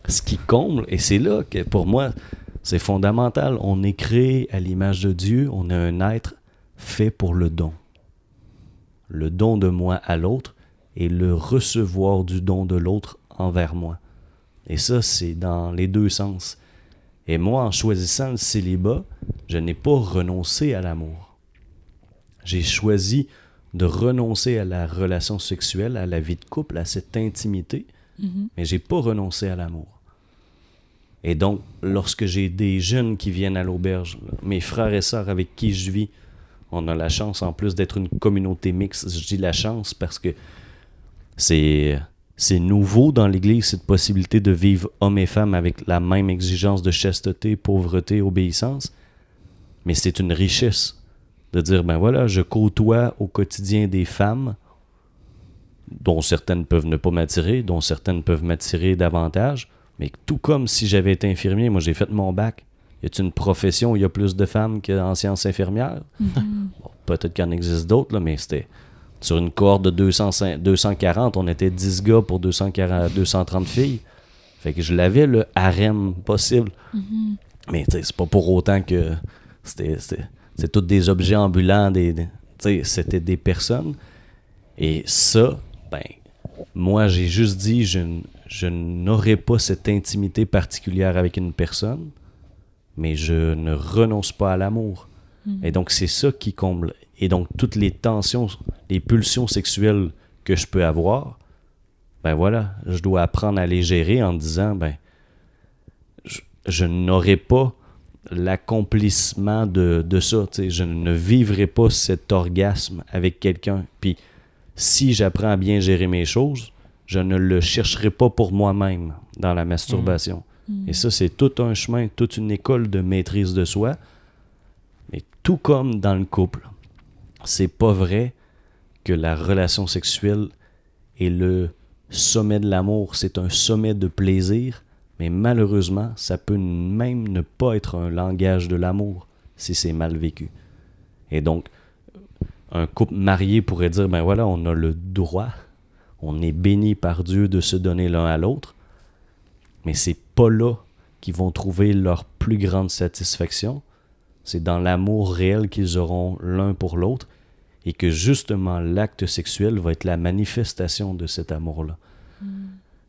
Ce qui comble, et c'est là que pour moi, c'est fondamental. On est créé à l'image de Dieu. On est un être fait pour le don. Le don de moi à l'autre et le recevoir du don de l'autre envers moi. Et ça, c'est dans les deux sens. Et moi, en choisissant le célibat, je n'ai pas renoncé à l'amour. J'ai choisi de renoncer à la relation sexuelle, à la vie de couple, à cette intimité, Mhm. mais j'ai pas renoncé à l'amour. Et donc, lorsque j'ai des jeunes qui viennent à l'auberge, mes frères et sœurs avec qui je vis, on a la chance en plus d'être une communauté mixte. Je dis la chance parce que c'est nouveau dans l'Église cette possibilité de vivre hommes et femmes avec la même exigence de chasteté, pauvreté, obéissance. Mais c'est une richesse de dire ben voilà, je côtoie au quotidien des femmes dont certaines peuvent ne pas m'attirer, dont certaines peuvent m'attirer davantage. Mais tout comme si j'avais été infirmier, moi j'ai fait mon bac. Y a-t-il une profession où il y a plus de femmes qu'en sciences infirmières? Mhm. Bon, Peut-être qu'il en existe d'autres, mais c'était sur une cohorte de 200 240, on était 10 gars pour 240, 230 filles. Fait que je l'avais le harem possible. Mhm. Mais tu sais, c'est pas pour autant que c'était c'est tous des objets ambulants, des, c'était des personnes. Et ça, ben, moi j'ai juste dit je, je n'aurais pas cette intimité particulière avec une personne mais je ne renonce pas à l'amour. Mhm. Et donc, c'est ça qui comble. Et donc, toutes les tensions, les pulsions sexuelles que je peux avoir, ben voilà, je dois apprendre à les gérer en disant, ben, je, je n'aurai pas l'accomplissement de, de ça. Je ne vivrai pas cet orgasme avec quelqu'un. Puis, si j'apprends à bien gérer mes choses, je ne le chercherai pas pour moi-même dans la masturbation. Mhm. Et ça, c'est tout un chemin, toute une école de maîtrise de soi. Mais tout comme dans le couple, c'est pas vrai que la relation sexuelle est le sommet de l'amour, c'est un sommet de plaisir, mais malheureusement, ça peut même ne pas être un langage de l'amour si c'est mal vécu. Et donc, un couple marié pourrait dire, ben voilà, on a le droit, on est béni par Dieu de se donner l'un à l'autre, mais c'est pas là qu'ils vont trouver leur plus grande satisfaction. C'est dans l'amour réel qu'ils auront l'un pour l'autre et que justement l'acte sexuel va être la manifestation de cet amour-là.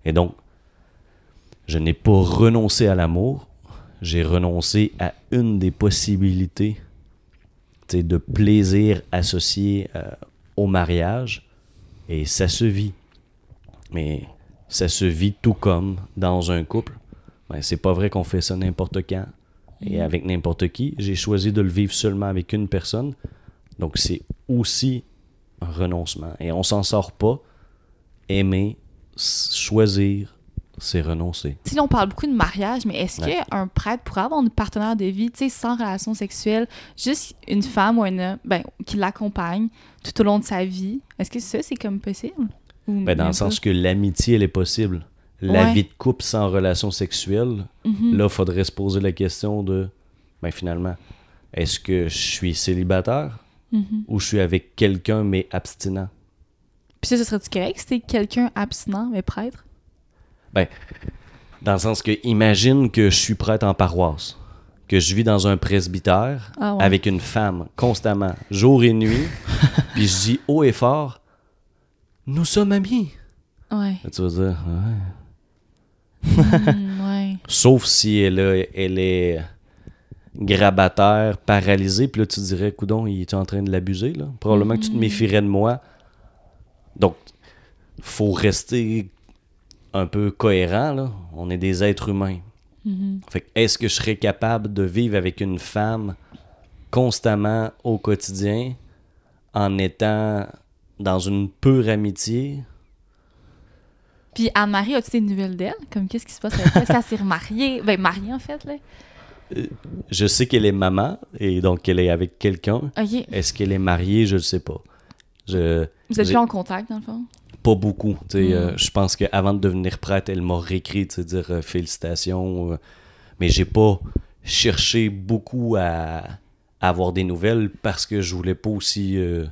Et donc, je n'ai pas renoncé à l'amour, j'ai renoncé à une des possibilités de plaisir associé euh, au mariage et ça se vit. Mais ça se vit tout comme dans un couple. Ben, c'est pas vrai qu'on fait ça n'importe quand et avec n'importe qui. J'ai choisi de le vivre seulement avec une personne. Donc c'est aussi un renoncement. Et on s'en sort pas. Aimer, choisir, c'est renoncer. Là, on parle beaucoup de mariage, mais est-ce Ouais. qu'un prêtre pourrait avoir une partenaire de vie, sans relation sexuelle, juste une femme ou un homme, ben, qui l'accompagne tout au long de sa vie? Est-ce que ça, c'est comme possible? Ou Ben, dans le sens que l'amitié, elle est possible. La Ouais. vie de couple sans relation sexuelle, Mhm. là, il faudrait se poser la question de, ben finalement, est-ce que je suis célibataire Mhm. ou je suis avec quelqu'un mais abstinent? Puis ça, ce serait-tu correct si c'était quelqu'un abstinent, mais prêtre? Dans le sens que, imagine que je suis prêtre en paroisse, que je vis dans un presbytère Ah ouais. avec une femme constamment, jour et nuit, puis je dis haut et fort, nous sommes amis. Ouais. Là, tu vas dire, ouais. Mm, ouais. Sauf si elle, a- elle est grabataire, paralysée, puis là tu te dirais, coudon, il est en train de l'abuser, là? Probablement que tu te méfierais de moi. Donc, faut rester un peu cohérent, là. On est des êtres humains. Mhm. Fait que est-ce que je serais capable de vivre avec une femme constamment au quotidien en étant dans une pure amitié? Puis Anne-Marie, as-tu des nouvelles d'elle? Comme qu'est-ce qui se passe avec elle? Est-ce qu'elle s'est remariée? Ben, mariée, en fait, là. Je sais qu'elle est maman et donc qu'elle est avec quelqu'un. OK. Est-ce qu'elle est mariée? Je ne sais pas. Je, Vous êtes plus en contact, dans le fond? Pas beaucoup. sais, Mm. euh, je pense qu'avant de devenir prêtre, elle m'a réécrit, dire euh, félicitations. euh, mais j'ai pas cherché beaucoup à, à avoir des nouvelles parce que je voulais pas aussi euh,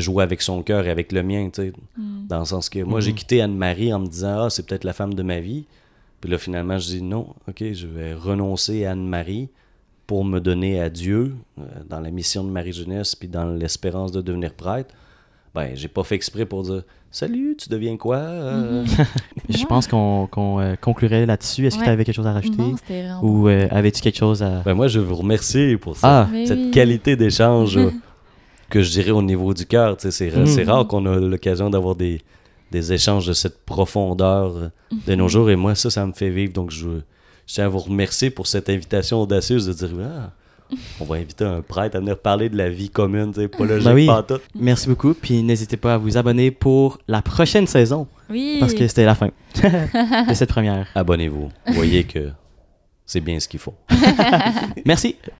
jouer avec son cœur et avec le mien. tu sais. Mm. Dans le sens que moi, j'ai quitté Anne-Marie en me disant Ah, c'est peut-être la femme de ma vie. Puis là, finalement, je dis non, ok, je vais renoncer à Anne-Marie pour me donner à Dieu euh, dans la mission de Marie-Jeunesse puis dans l'espérance de devenir prêtre. Ben, j'ai pas fait exprès pour dire Salut, tu deviens quoi Euh, Je Ouais. pense qu'on qu'on, euh, conclurait là-dessus. Est-ce que tu avais quelque chose à rajouter? Non, c'était vraiment... Ou euh, avais-tu quelque chose à... Ben, moi, je veux vous remercier pour ça. Ah, Cette oui. qualité d'échange que je dirais au niveau du cœur. C'est c'est rare qu'on a l'occasion d'avoir des, des échanges de cette profondeur euh, de nos jours. Et moi, ça, ça me fait vivre. Donc, je, je tiens à vous remercier pour cette invitation audacieuse de dire Ah, on va inviter un prêtre à venir parler de la vie commune, pas logique, Ben oui. pas tout. merci beaucoup. Puis n'hésitez pas à vous abonner pour la prochaine saison. Oui. Parce que c'était la fin de cette première. Abonnez-vous. Vous voyez que c'est bien ce qu'il faut. Merci.